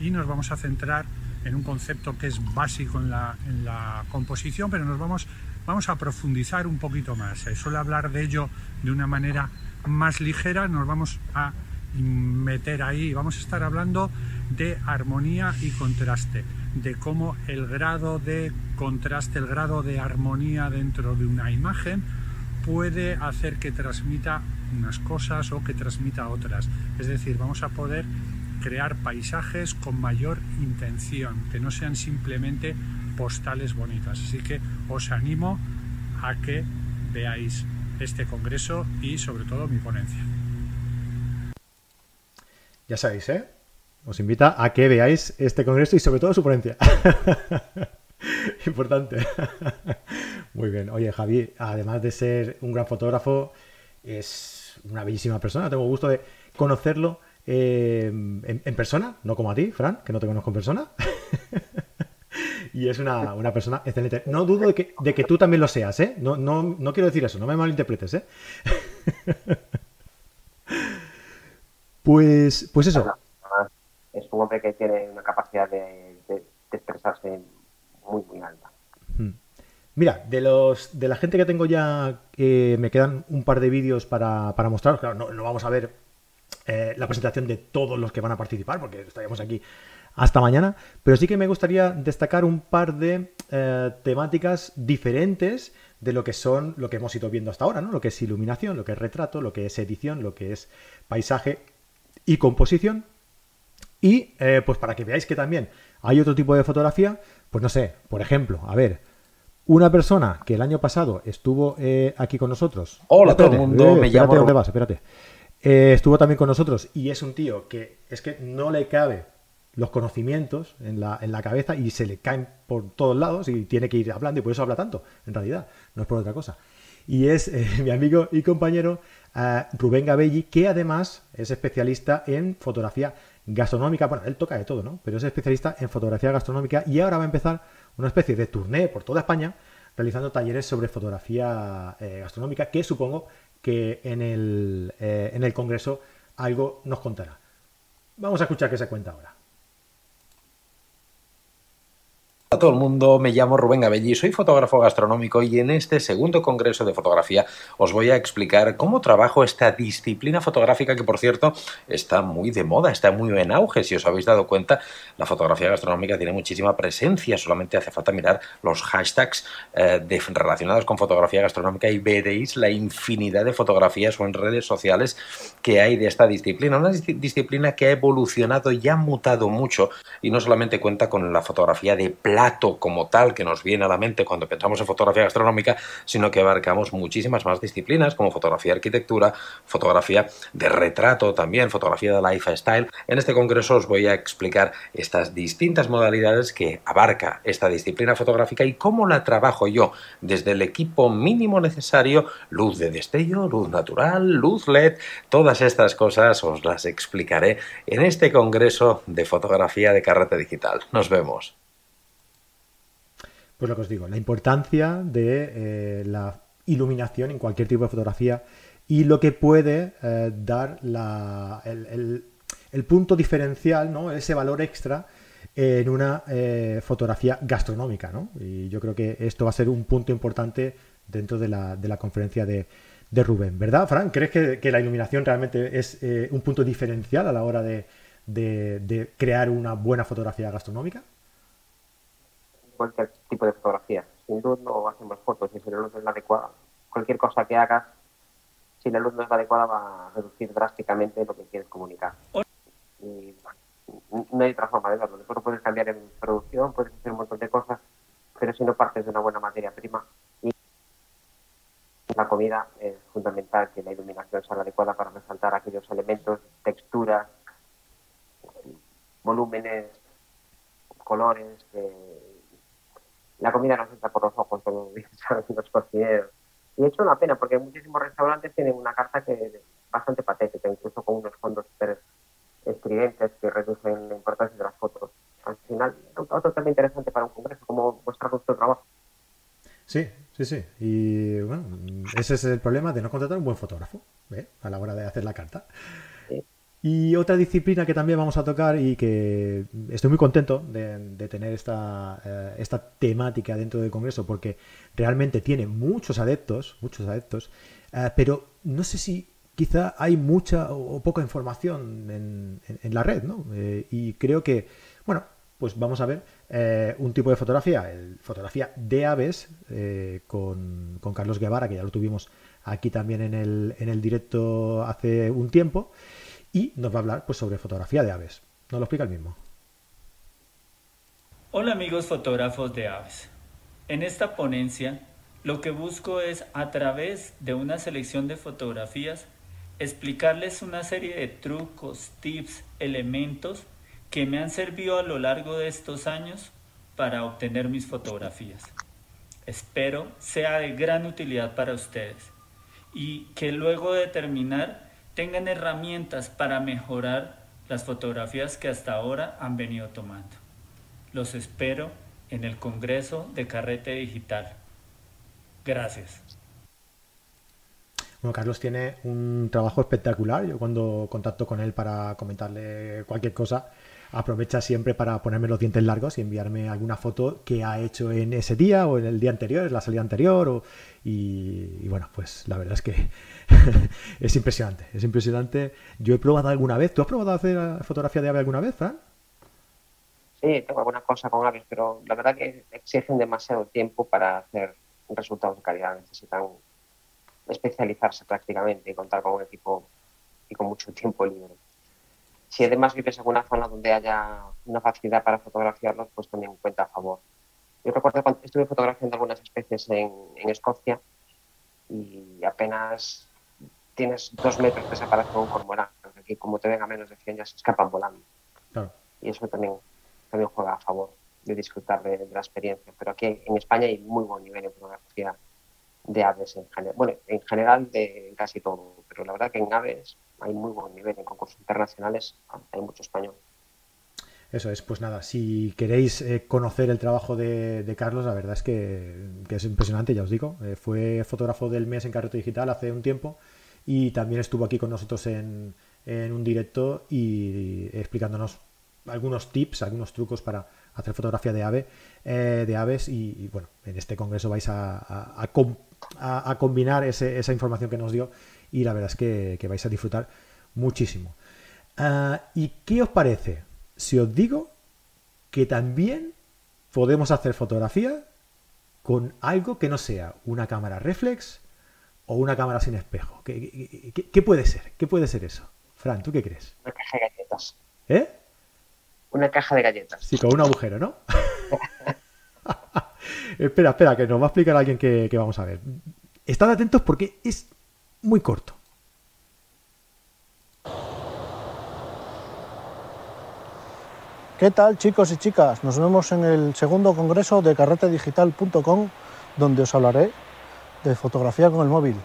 Y nos vamos a centrar en un concepto que es básico en la, en la composición, pero nos vamos, vamos a profundizar un poquito más. Se suele hablar de ello de una manera más ligera, nos vamos a meter ahí, vamos a estar hablando de armonía y contraste, de cómo el grado de contraste, el grado de armonía dentro de una imagen puede hacer que transmita unas cosas o que transmita otras. Es decir, vamos a poder crear paisajes con mayor intención, que no sean simplemente postales bonitas. Así que os animo a que veáis este congreso y sobre todo mi ponencia. Ya sabéis, ¿eh? Os invita a que veáis este congreso y sobre todo su ponencia. Importante. Muy bien. Oye, Javi, además de ser un gran fotógrafo, es una bellísima persona. Tengo gusto de conocerlo eh, en, persona, no como a ti, Fran, que no te conozco en persona. y es una, persona excelente. No dudo de que, de que, tú también lo seas, ¿eh? No, no, no quiero decir eso, no me malinterpretes, ¿eh? pues, pues eso. Es un hombre que tiene una capacidad de, de expresarse muy, muy alta. Hmm. Mira, de los de la gente que tengo ya, eh, me quedan un par de vídeos para, para mostrar. Claro, no, vamos a ver eh, la presentación de todos los que van a participar, porque estaríamos aquí hasta mañana. Pero sí que me gustaría destacar un par de eh, temáticas diferentes de lo que son, lo que hemos ido viendo hasta ahora, ¿no? Lo que es iluminación, lo que es retrato, lo que es edición, lo que es paisaje y composición. Y pues para que veáis que también hay otro tipo de fotografía, pues no sé, por ejemplo, a ver, una persona que el año pasado estuvo eh, aquí con nosotros. Hola todo el mundo, me llamo. ¿Dónde vas? Espérate. Eh, estuvo también con nosotros y es un tío que es que no le cabe los conocimientos en la, en la cabeza y se le caen por todos lados y tiene que ir hablando y por eso habla tanto, en realidad, no es por otra cosa. Y es eh, mi amigo y compañero Rubén Gabelli, que además es especialista en fotografía gastronómica. Bueno, él toca de todo, ¿no? Pero es especialista en fotografía gastronómica y ahora va a empezar una especie de tournée por toda España realizando talleres sobre fotografía eh, gastronómica que supongo que en el, eh, en el Congreso algo nos contará. Vamos a escuchar qué se cuenta ahora. A todo el mundo, me llamo Rubén Gabelli, soy fotógrafo gastronómico y en este segundo congreso de fotografía os voy a explicar cómo trabajo esta disciplina fotográfica que por cierto está muy de moda, está muy en auge, si os habéis dado cuenta la fotografía gastronómica tiene muchísima presencia, solamente hace falta mirar los hashtags eh, relacionados con fotografía gastronómica y veréis la infinidad de fotografías o en redes sociales que hay de esta disciplina, una disciplina que ha evolucionado y ha mutado mucho y no solamente cuenta con la fotografía de como tal que nos viene a la mente cuando pensamos en fotografía gastronómica, sino que abarcamos muchísimas más disciplinas como fotografía de arquitectura, fotografía de retrato también, fotografía de lifestyle. En este congreso os voy a explicar estas distintas modalidades que abarca esta disciplina fotográfica y cómo la trabajo yo desde el equipo mínimo necesario, luz de destello, luz natural, luz LED, todas estas cosas os las explicaré en este congreso de fotografía de carrete digital. Nos vemos. Pues lo que os digo, la importancia de eh, la iluminación en cualquier tipo de fotografía y lo que puede eh, dar el, punto diferencial, ¿no? ese valor extra en una eh, fotografía gastronómica. ¿no? Y yo creo que esto va a ser un punto importante dentro de la, de la conferencia de, de, Rubén. ¿Verdad, Fran? ¿Crees que, la iluminación realmente es un punto diferencial a la hora de, de crear una buena fotografía gastronómica? cualquier tipo de fotografía. Sin luz no hacemos fotos y si la luz no es la adecuada, cualquier cosa que hagas, si la luz no es la adecuada, va a reducir drásticamente lo que quieres comunicar. Y, no hay otra forma de verlo. Lo puedes cambiar en producción, puedes hacer un montón de cosas, pero si no partes de una buena materia prima y la comida es fundamental que la iluminación sea la adecuada para resaltar aquellos elementos, texturas, volúmenes, colores, eh, la comida nos entra por los ojos, como dicen los cocineros. Y es una pena porque muchísimos restaurantes tienen una carta que es bastante patética, incluso con unos fondos súper estridentes que reducen la importancia de las fotos. Al final, otro tema interesante para un congreso, como mostrar nuestro trabajo. Sí, sí, sí. Y bueno, ese es el problema de no contratar un buen fotógrafo ¿eh? a la hora de hacer la carta. Y otra disciplina que también vamos a tocar y que estoy muy contento de, tener esta, eh, esta temática dentro del Congreso porque realmente tiene muchos adeptos, muchos adeptos, eh, pero no sé si quizá hay mucha o poca información en, en, la red, ¿no? y creo que, bueno, pues vamos a ver eh, un tipo de fotografía, el, fotografía de aves, eh, con, Carlos Guevara, que ya lo tuvimos aquí también en el, en el directo hace un tiempo, y nos va a hablar pues, sobre fotografía de aves. Nos lo explica el mismo. Hola amigos fotógrafos de aves. En esta ponencia lo que busco es a través de una selección de fotografías explicarles una serie de trucos, tips, elementos que me han servido a lo largo de estos años para obtener mis fotografías. Espero sea de gran utilidad para ustedes y que luego de terminar tengan herramientas para mejorar las fotografías que hasta ahora han venido tomando. Los espero en el Congreso de Carrete Digital. Gracias. Bueno, Carlos tiene un trabajo espectacular. Yo cuando contacto con él para comentarle cualquier cosa, aprovecha siempre para ponerme los dientes largos y enviarme alguna foto que ha hecho en ese día o en el día anterior, en la salida anterior. O, y, bueno, pues la verdad es que es impresionante, es impresionante. Yo he probado alguna vez, ¿tú has probado hacer fotografía de ave alguna vez, Fran? Sí, tengo alguna cosa con aves, pero la verdad que exigen demasiado tiempo para hacer resultados de calidad. Necesitan especializarse prácticamente y contar con un equipo y con mucho tiempo libre si además vives en una zona donde haya una facilidad para fotografiarlos, pues también cuenta a favor. Yo recuerdo cuando estuve fotografiando algunas especies en, Escocia y apenas tienes dos metros de separación con un cormorán. Aquí, como te ven a menos de 100, ya se escapan volando. Y eso también, también juega a favor de disfrutar de, de, la experiencia. Pero aquí en España hay muy buen nivel de fotografía de aves en general. Bueno, en general de casi todo, pero la verdad que en aves hay muy buen nivel. En concursos internacionales hay mucho español. Eso es, pues nada, si queréis eh, conocer el trabajo de, Carlos, la verdad es que, es impresionante, ya os digo. Eh, fue fotógrafo del mes en Carrete Digital hace un tiempo y también estuvo aquí con nosotros en, un directo y, explicándonos algunos tips, algunos trucos para hacer fotografía de ave, eh, de aves y, bueno, en este congreso vais a, a, combinar esa información que nos dio y la verdad es que, vais a disfrutar muchísimo. Ah, ¿Y qué os parece si os digo que también podemos hacer fotografía con algo que no sea una cámara reflex o una cámara sin espejo? ¿Qué, puede ser? ¿Qué puede ser eso? Fran, ¿tú qué crees? Una caja de galletas. ¿Eh? Una caja de galletas. Sí, con un agujero, ¿no? espera, espera, que nos va a explicar alguien que, que vamos a ver. Estad atentos porque es muy corto. ¿Qué tal chicos y chicas? Nos vemos en el segundo congreso de carretedigital.com donde os hablaré de fotografía con el móvil.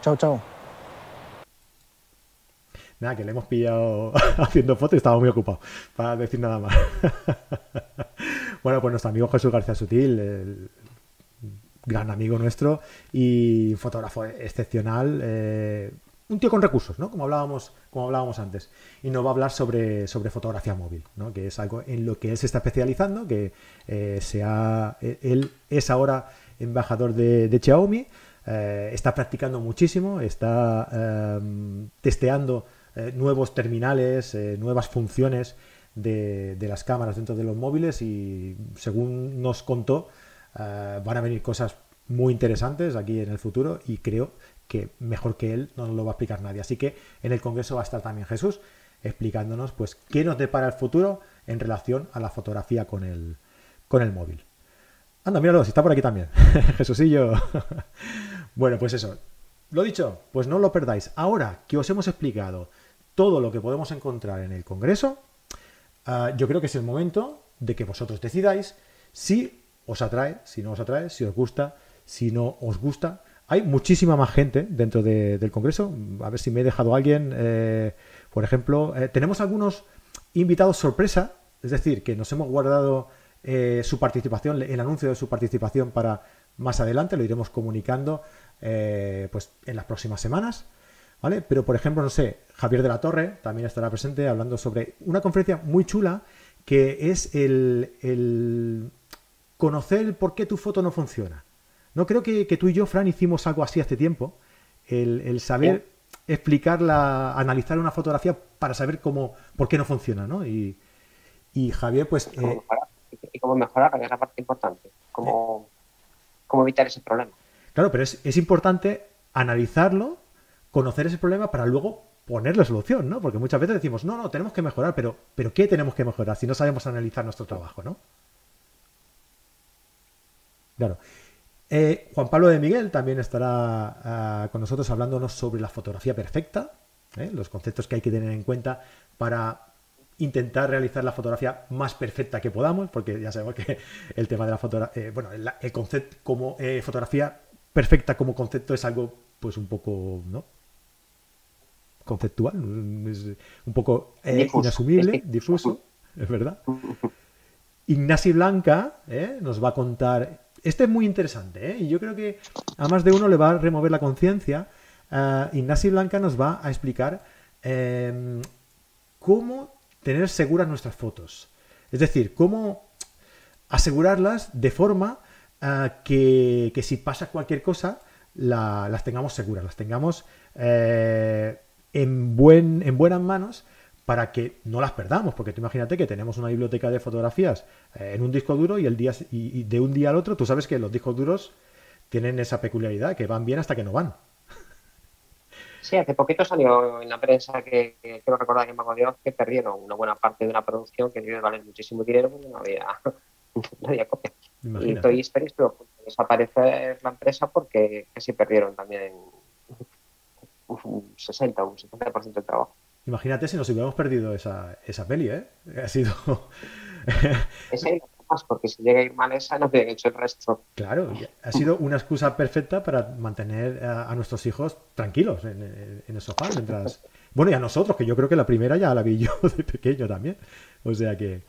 Chao, chao. Nada, que le hemos pillado haciendo fotos y estaba muy ocupado, para decir nada más. bueno, pues nuestro amigo Jesús García Sutil, el gran amigo nuestro y fotógrafo excepcional. Eh, un tío con recursos, ¿no? Como hablábamos, como hablábamos antes. Y nos va a hablar sobre, sobre fotografía móvil, ¿no? Que es algo en lo que él se está especializando, que eh, sea, eh, él es ahora embajador de, Xiaomi, está practicando muchísimo, está testeando nuevos terminales, nuevas funciones de, de, las cámaras dentro de los móviles y según nos contó, eh, van a venir cosas muy interesantes aquí en el futuro y creo que mejor que él no nos lo va a explicar nadie. Así que en el Congreso va a estar también Jesús explicándonos pues qué nos depara el futuro en relación a la fotografía con el, con el móvil. Anda, míralo, si está por aquí también. Jesúsillo. bueno, pues eso. Lo dicho, pues no lo perdáis. Ahora que os hemos explicado todo lo que podemos encontrar en el Congreso, ah, yo creo que es el momento de que vosotros decidáis si os atrae, si no os atrae, si os gusta, si no os gusta. Hay muchísima más gente dentro de- del Congreso. A ver si me he dejado alguien. eh, por ejemplo, eh, tenemos algunos invitados sorpresa, es decir, que nos hemos guardado eh, su participación, el anuncio de su participación para más adelante, lo iremos comunicando pues en las próximas semanas. ¿Vale? Pero, por ejemplo, no sé, Javier de la Torre también estará presente hablando sobre una conferencia muy chula que es el conocer el por qué tu foto no funciona. No creo que, que tú y yo, Fran, hicimos algo así hace tiempo. El, el saber explicar la, analizar una fotografía para saber cómo, por qué no funciona, ¿no? Y, y Javier, pues, cómo eh, mejorar, y cómo mejorar, que es la parte importante. Cómo, cómo evitar ese problema. claro, pero es, es importante analizarlo, conocer ese problema para luego ponerle solución, ¿no? Porque muchas veces decimos, no, no, tenemos que mejorar, pero, pero ¿qué tenemos que mejorar si no sabemos analizar nuestro trabajo, ¿no? Claro. Eh, Juan Pablo de Miguel también estará ah, con nosotros hablándonos sobre la fotografía perfecta, ¿eh? los conceptos que hay que tener en cuenta para intentar realizar la fotografía más perfecta que podamos, porque ya sabemos que el tema de la fotografía, bueno, el, el concepto como eh, fotografía perfecta como concepto es algo, pues un poco, ¿no? Conceptual, es un poco eh, Difuso, inasumible, difuso, es verdad. Ignasi Blanca ¿eh? nos va a contar. Este es muy interesante, ¿eh? y yo creo que a más de uno le va a remover la conciencia. Ah, Ignasi Blanca nos va a explicar em, cómo tener seguras nuestras fotos. Es decir, cómo asegurarlas de forma ah, que, si pasa cualquier cosa, la- las tengamos seguras, las tengamos eh, en, buen, en buenas manos para que no las perdamos, porque tú imagínate que tenemos una biblioteca de fotografías eh, en un disco duro y, el día, y, y de un día al otro, tú sabes que los discos duros tienen esa peculiaridad, que van bien hasta que no van. Sí, hace poquito salió en la prensa que, que quiero recordar que Mago de Oz que perdieron una buena parte de una producción que debe valer muchísimo dinero porque no había, no había copias. Y Imagínate. Toy Story estuvo a punto de desaparecer la empresa porque casi perdieron también un 60 o un 70% del trabajo. Imagínate si nos hubiéramos perdido esa, esa peli, ¿eh? Ha sido... Esa y más, porque si llega a ir mal esa, no habían hecho el resto. Claro, ha sido una excusa perfecta para mantener a, a nuestros hijos tranquilos en, en- en el sofá mientras... Bueno, y a nosotros, que yo creo que la primera ya la vi yo de pequeño también. O sea que...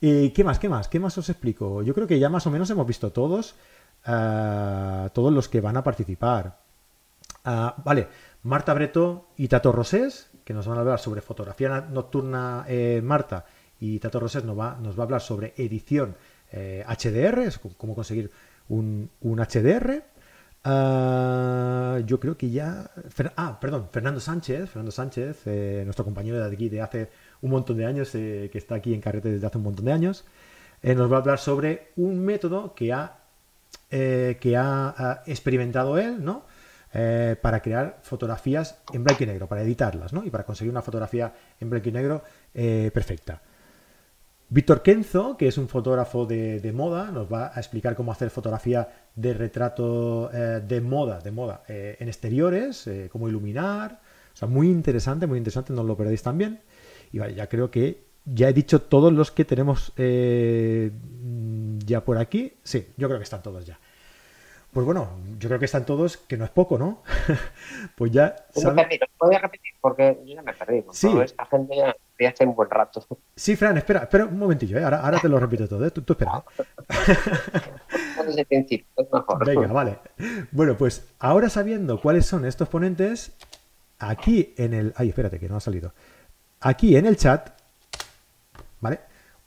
¿Y qué más? ¿Qué más? ¿Qué más os explico? Yo creo que ya más o menos hemos visto todos, ah, todos los que van a participar. Ah, vale, Marta Breto y Tato Rosés, que nos van a hablar sobre fotografía na- nocturna eh, Marta, y Tato Rosés nos va, nos va a hablar sobre edición eh, HDR, es c- cómo conseguir un, HDR. Ah, yo creo que ya... Ah, perdón, Fernando Sánchez, Fernando Sánchez, eh, nuestro compañero de aquí de hace un montón de años, eh, que está aquí en Carrete desde hace un montón de años, eh, nos va a hablar sobre un método que ha eh, que ha experimentado él, ¿no? Eh, para crear fotografías en blanco y negro, para editarlas, ¿no? Y para conseguir una fotografía en blanco y negro eh, perfecta. Víctor Kenzo, que es un fotógrafo de, moda, nos va a explicar cómo hacer fotografía de retrato eh, de moda, de moda en exteriores, cómo iluminar. O sea, muy interesante, muy interesante, no os lo perdéis también. Y vale, ya creo que ya he dicho todos los que tenemos ya por aquí. Sí, yo creo que están todos ya. Pues bueno, yo creo que están todos, que no es poco, ¿no? pues ya Yo me sabe- perdí, ¿lo puedo repetir? Porque yo ya me perdí. Con Sí. toda esta gente ya, ya hace un buen rato. Sí, Fran, espera, espera un momentillo, ¿eh? ahora, ahora te lo repito todo, ¿eh? tú, tú espera. Desde el principio, es mejor. Venga, vale. Bueno, pues ahora sabiendo cuáles son estos ponentes, aquí en el... Ay, espérate, que no ha salido. Aquí en el chat, ¿vale?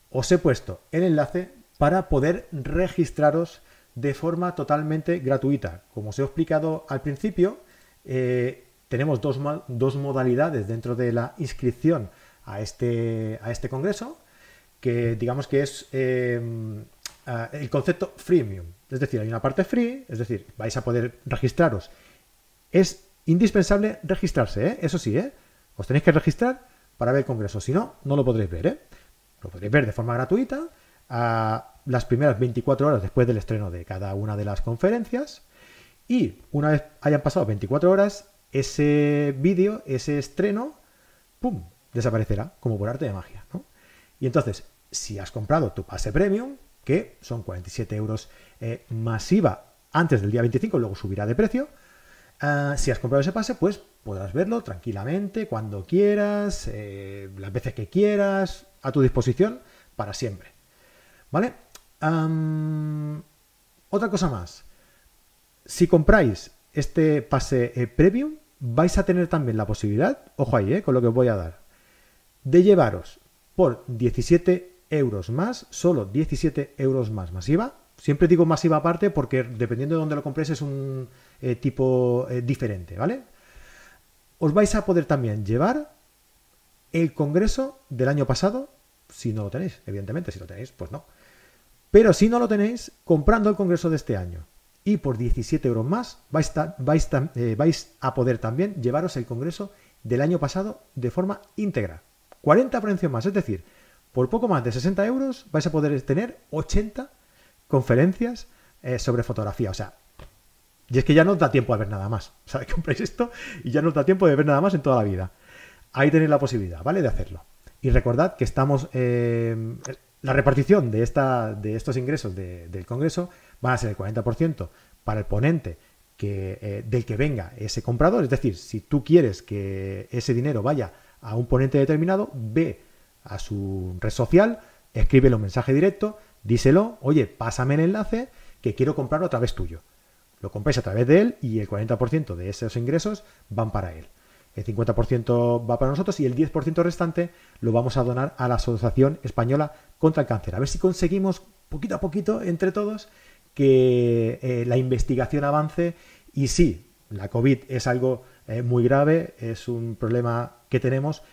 Os he puesto el enlace para poder registraros de forma totalmente gratuita. Como os he explicado al principio, eh, tenemos dos, dos modalidades dentro de la inscripción a este, a este congreso, que digamos que es eh, el concepto freemium. Es decir, hay una parte free, es decir, vais a poder registraros. Es indispensable registrarse, ¿eh? eso sí, os tenéis que registrar para ver el congreso, si no, no lo podréis ver. Lo podréis ver de forma gratuita las primeras 24 horas después del estreno de cada una de las conferencias. Y una vez hayan pasado 24 horas, ese vídeo, ese estreno, ¡pum! desaparecerá como por arte de magia. ¿no? Y entonces, si has comprado tu pase premium, que son 47 euros eh, masiva antes del día 25, luego subirá de precio, ah, si has comprado ese pase, pues podrás verlo tranquilamente, cuando quieras, eh, las veces que quieras, a tu disposición, para siempre. ¿Vale? Otra cosa más. Si compráis este pase eh, premium, vais a tener también la posibilidad, ojo ahí, con lo que os voy a dar, de llevaros por 17 euros más, solo 17 euros más masiva. Siempre digo masiva aparte porque dependiendo de dónde lo compréis es un eh, tipo eh, diferente, ¿vale? Os vais a poder también llevar el congreso del año pasado, si no lo tenéis, evidentemente, si lo tenéis, pues no. Pero si no lo tenéis, comprando el congreso de este año y por 17 euros más eh, vais a poder también llevaros el congreso del año pasado de forma íntegra. 40 precio más, es decir, por poco más de 60 euros vais a poder tener 80 conferencias eh, sobre fotografía. O sea, y es que ya no os da tiempo a ver nada más. O sea, compréis esto y ya no os da tiempo de ver nada más en toda la vida. Ahí tenéis la posibilidad, ¿vale? De hacerlo. Y recordad que estamos. Eh, la repartición de, esta, de estos ingresos del Congreso van a ser el 40% para el ponente que, eh, del que venga ese comprador. Es decir, si tú quieres que ese dinero vaya a un ponente determinado, ve a su red social, escríbele un mensaje directo, díselo, oye, pásame el enlace que quiero comprarlo a través tuyo. Lo compráis a través de él y el 40% de esos ingresos van para él. El 50% va para nosotros y el 10% restante lo vamos a donar a la Asociación Española contra el Cáncer. A ver si conseguimos poquito a poquito entre todos que eh, la investigación avance y sí, la COVID es algo eh, muy grave, es un problema que tenemos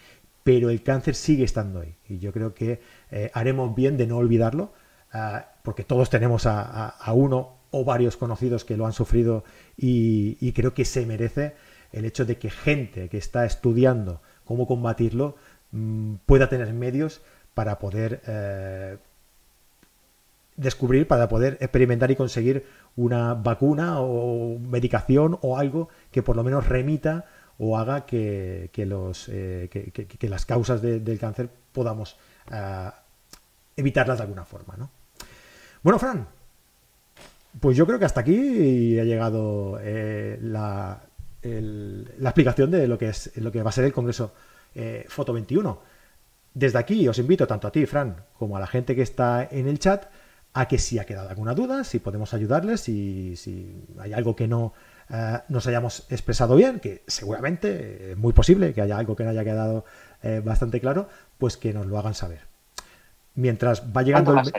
pero el cáncer sigue estando ahí. Y yo creo que eh, haremos bien de no olvidarlo, ah, porque todos tenemos a, uno o varios conocidos que lo han sufrido y, creo que se merece el hecho de que gente que está estudiando cómo combatirlo mm, pueda tener medios para poder eh, descubrir, para poder experimentar y conseguir una vacuna o medicación o algo que por lo menos remita o haga que, eh, las causas del cáncer podamos eh, evitarlas de alguna forma. ¿no? Bueno, Fran, pues yo creo que hasta aquí ha llegado la, la, explicación de lo que, es, lo que va a ser el Congreso Foto 21. Desde aquí os invito tanto a ti, Fran, como a la gente que está en el chat a que si ha quedado alguna duda, si podemos ayudarles, si, si hay algo que no eh, nos hayamos expresado bien, que seguramente es muy posible que haya algo que no haya quedado eh, bastante claro, pues que nos lo hagan saber. Mientras va llegando el...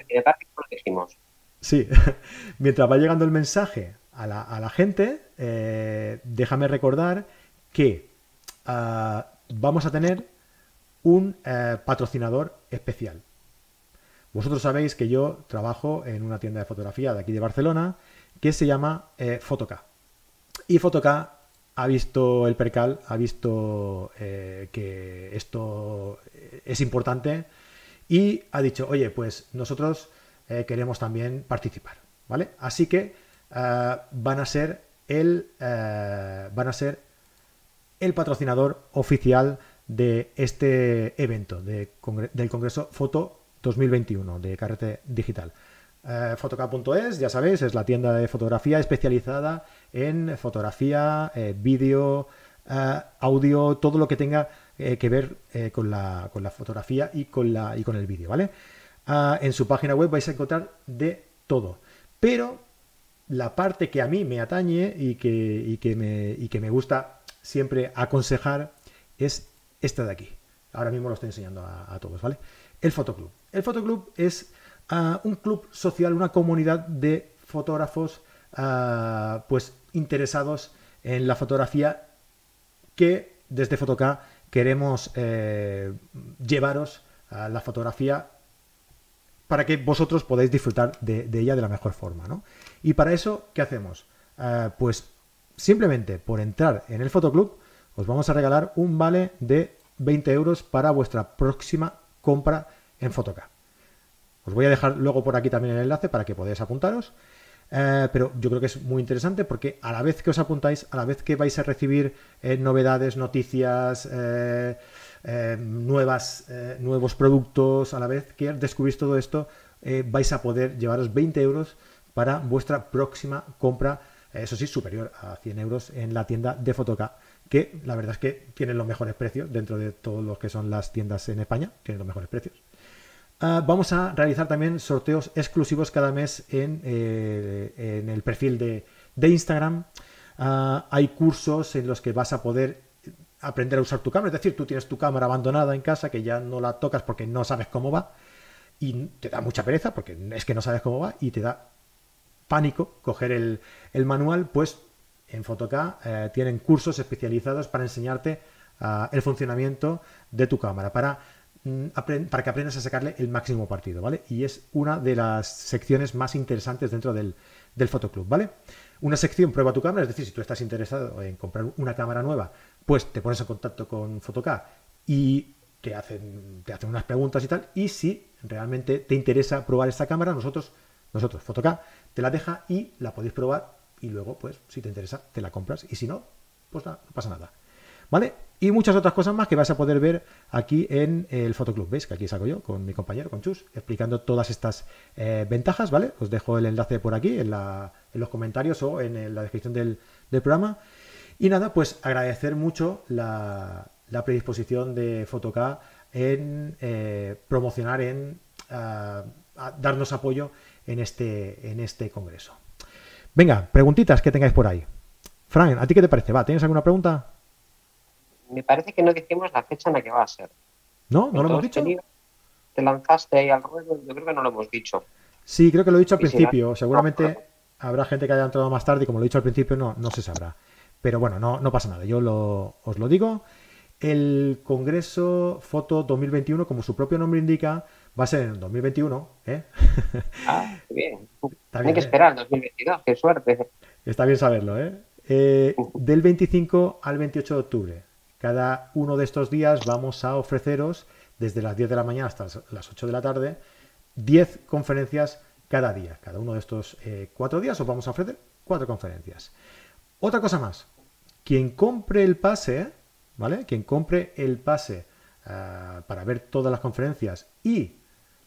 Sí, mientras va llegando el mensaje a la, gente, eh, déjame recordar que vamos a tener un patrocinador especial. Vosotros sabéis que yo trabajo en una tienda de fotografía de aquí de Barcelona que se llama Fotoca. Y Fotoca ha visto el percal, ha visto eh, que esto es importante y ha dicho, oye, pues nosotros eh, queremos también participar, ¿vale? Así que eh, van a ser el van a ser el patrocinador oficial de este evento del Congreso Foto 2021 de Carrete Digital. Eh, Fotoca.es, ya sabéis, es la tienda de fotografía especializada en fotografía, eh, vídeo, eh, audio, todo lo que tenga que ver con, la, con, la, fotografía y con, la, y con el vídeo, ¿vale? En su página web vais a encontrar de todo. Pero la parte que a mí me atañe y que, que, me, y que me gusta siempre aconsejar es esta de aquí. Ahora mismo lo estoy enseñando a, todos, ¿vale? El fotoclub. El fotoclub es un club social, una comunidad de fotógrafos ah, pues interesados en la fotografía que desde Fotoca queremos eh, llevaros a la fotografía para que vosotros podáis disfrutar de, ella de la mejor forma. Y para eso, ¿qué hacemos? Ah, pues simplemente por entrar en el fotoclub os vamos a regalar un vale de 20 euros para vuestra próxima compra en Fotoca. Os voy a dejar luego por aquí también el enlace para que podáis apuntaros. Eh, pero yo creo que es muy interesante porque a la vez que os apuntáis, a la vez que vais a recibir eh, novedades, noticias, eh, nuevas, nuevos productos a la vez que descubrís todo esto, vais a poder llevaros 20 euros para vuestra próxima compra, eso sí, superior a 100 euros en la tienda de Fotoca, que la verdad es que tienen los mejores precios dentro de todos los que son las tiendas en España, tienen los mejores precios. Ah, vamos a realizar también sorteos exclusivos cada mes en, en el perfil de, de Instagram. Ah, hay cursos en los que vas a poder aprender a usar tu cámara. Es decir, tú tienes tu cámara abandonada en casa que ya no la tocas porque no sabes cómo va y te da mucha pereza porque es que no sabes cómo va y te da pánico coger el, manual, pues en Photocá eh, tienen cursos especializados para enseñarte ah, el funcionamiento de tu cámara, para, mm, para que aprendas a sacarle el máximo partido, ¿vale? Y es una de las secciones más interesantes dentro del, del Fotoclub, ¿vale? Una sección prueba tu cámara, es decir, si tú estás interesado en comprar una cámara nueva, pues te pones en contacto con Photocá y te hacen, te hacen unas preguntas y tal. Y si realmente te interesa probar esta cámara, nosotros, nosotros, Photocá, te la deja y la podéis probar y luego, pues, si te interesa, te la compras. Y si no, pues no pasa nada. ¿Vale? Y muchas otras cosas más que vais a poder ver aquí en el Fotoclub. ¿Veis? Que aquí saco yo con mi compañero, con Chus, explicando todas estas eh, ventajas, ¿vale? Os dejo el enlace por aquí en, los comentarios o en la descripción del, programa. Y nada, pues agradecer mucho la, predisposición de Fotoca en eh, promocionar, en darnos apoyo en este, en este congreso. Venga, preguntitas que tengáis por ahí. Frank, ¿a ti qué te parece? ¿Va? ¿Tienes alguna pregunta? me parece que no dijimos la fecha en la que va a ser. ¿No? ¿No lo hemos dicho? Te lanzaste ahí al ruedo, yo creo que no lo hemos dicho. Sí, creo que lo he dicho al principio. Seguramente habrá gente que haya entrado más tarde y como lo he dicho al principio no, no se sabrá. Pero bueno, no, no pasa nada. Yo os lo digo. El Congreso Foto 2021, como su propio nombre indica, va a ser en 2021. ¿eh? Ah, qué bien. Hay que ¿eh? esperar 2022, qué suerte. Está bien saberlo, ¿eh? ¿eh? Del 25 al 28 de octubre. Cada uno de estos días vamos a ofreceros, desde las 10 de la mañana hasta las 8 de la tarde, 10 conferencias cada día. Cada uno de estos eh, cuatro días os vamos a ofrecer cuatro conferencias. Otra cosa más, quien compre el pase, ¿vale? Quien compre el pase eh, para ver todas las conferencias y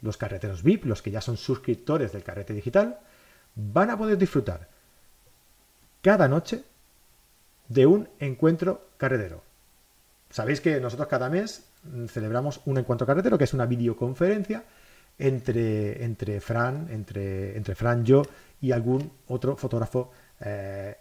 los carreteros VIP, los que ya son suscriptores del carrete digital, van a poder disfrutar cada noche de un encuentro carretero. Sabéis que nosotros cada mes mm, celebramos un encuentro carretero, que es una videoconferencia entre, entre Fran, entre, entre Fran, yo y algún otro fotógrafo eh,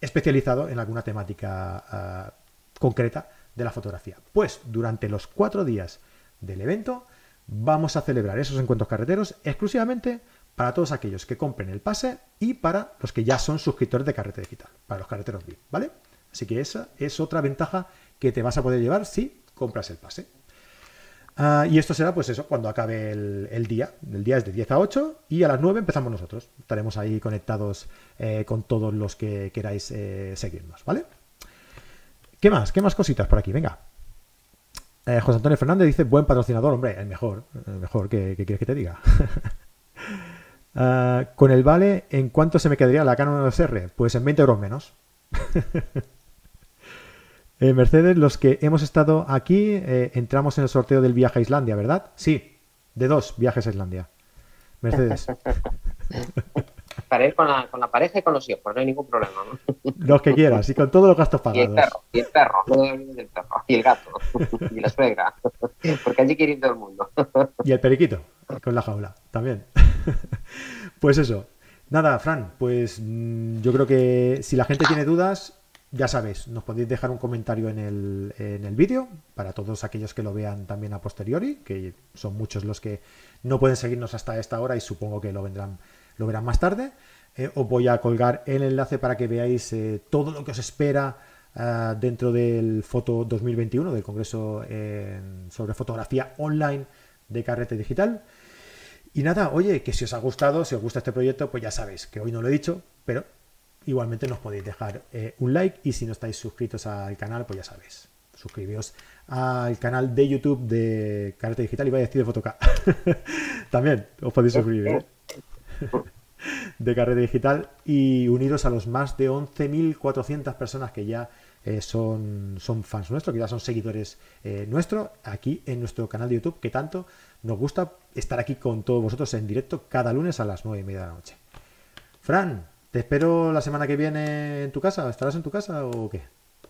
especializado en alguna temática eh, concreta de la fotografía. Pues durante los cuatro días del evento vamos a celebrar esos encuentros carreteros exclusivamente para todos aquellos que compren el pase y para los que ya son suscriptores de Carrete Digital, para los carreteros VIP, ¿vale? Así que esa es otra ventaja que te vas a poder llevar si compras el pase. Ah, y esto será, pues eso, cuando acabe el, día. El día es de 10 a 8 y a las 9 empezamos nosotros. Estaremos ahí conectados eh, con todos los que queráis eh, seguirnos, ¿vale? ¿Qué más? ¿Qué más cositas por aquí? Venga. Eh, José Antonio Fernández dice, buen patrocinador, hombre, el mejor, el mejor, ¿qué, quieres que te diga? Ah, con el vale, ¿en cuánto se me quedaría la Canon 1 Pues en 20 euros menos. Eh, Mercedes, los que hemos estado aquí, eh, entramos en el sorteo del viaje a Islandia, ¿verdad? Sí, de dos viajes a Islandia. Mercedes. Para ir con la, con la, pareja y con los hijos, no hay ningún problema. ¿no? Los que quieras y con todos los gastos pagados. Y el perro, y el perro, no el perro, y el gato, y la suegra, porque allí quiere ir todo el mundo. Y el periquito, con la jaula, también. Pues eso. Nada, Fran, pues mm, yo creo que si la gente tiene dudas, ya sabéis, nos podéis dejar un comentario en el, en el vídeo para todos aquellos que lo vean también a posteriori, que son muchos los que no pueden seguirnos hasta esta hora y supongo que lo vendrán, lo verán más tarde. Eh, os voy a colgar el enlace para que veáis eh, todo lo que os espera eh, dentro del Foto 2021, del Congreso sobre Fotografía Online de Carrete Digital. Y nada, oye, que si os ha gustado, si os gusta este proyecto, pues ya sabéis que hoy no lo he dicho, pero Igualmente nos podéis dejar eh, un like y si no estáis suscritos al canal, pues ya sabéis, suscribíos al canal de YouTube de Carrete Digital y vaya a decir de Fotoca. También os podéis suscribir. De Carrete Digital y uniros a los más de 11.400 personas que ya eh, son, son fans nuestros, que ya son seguidores eh, nuestros, aquí en nuestro canal de YouTube, que tanto nos gusta estar aquí con todos vosotros en directo cada lunes a las nueve y media de la noche. Fran, te espero la semana que viene en tu casa. ¿Estarás en tu casa o qué?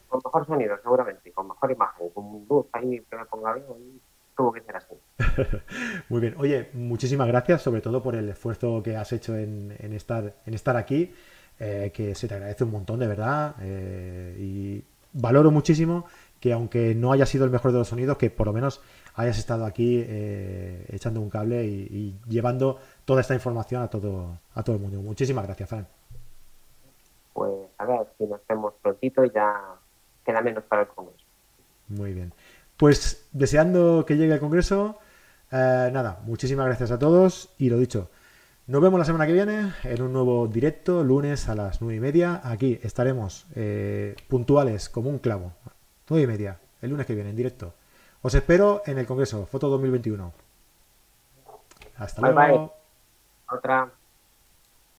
Con mejor sonido, seguramente, con mejor imagen, con luz ahí que me ponga bien, tuvo que ser así. Muy bien. Oye, muchísimas gracias, sobre todo por el esfuerzo que has hecho en, en estar, en estar aquí, eh, que se te agradece un montón, de verdad. eh, y valoro muchísimo que aunque no haya sido el mejor de los sonidos, que por lo menos hayas estado aquí eh, echando un cable y, y llevando toda esta información a todo, a todo el mundo. Muchísimas gracias, Fran. Pues a ver si nos vemos prontito y ya queda menos para el Congreso. Muy bien. Pues deseando que llegue el Congreso, eh, nada, muchísimas gracias a todos y lo dicho, nos vemos la semana que viene en un nuevo directo, lunes a las nueve y media. Aquí estaremos eh, puntuales como un clavo. Nueve y media, el lunes que viene, en directo. Os espero en el Congreso, Foto 2021. Hasta Bye, luego. bye. Otra.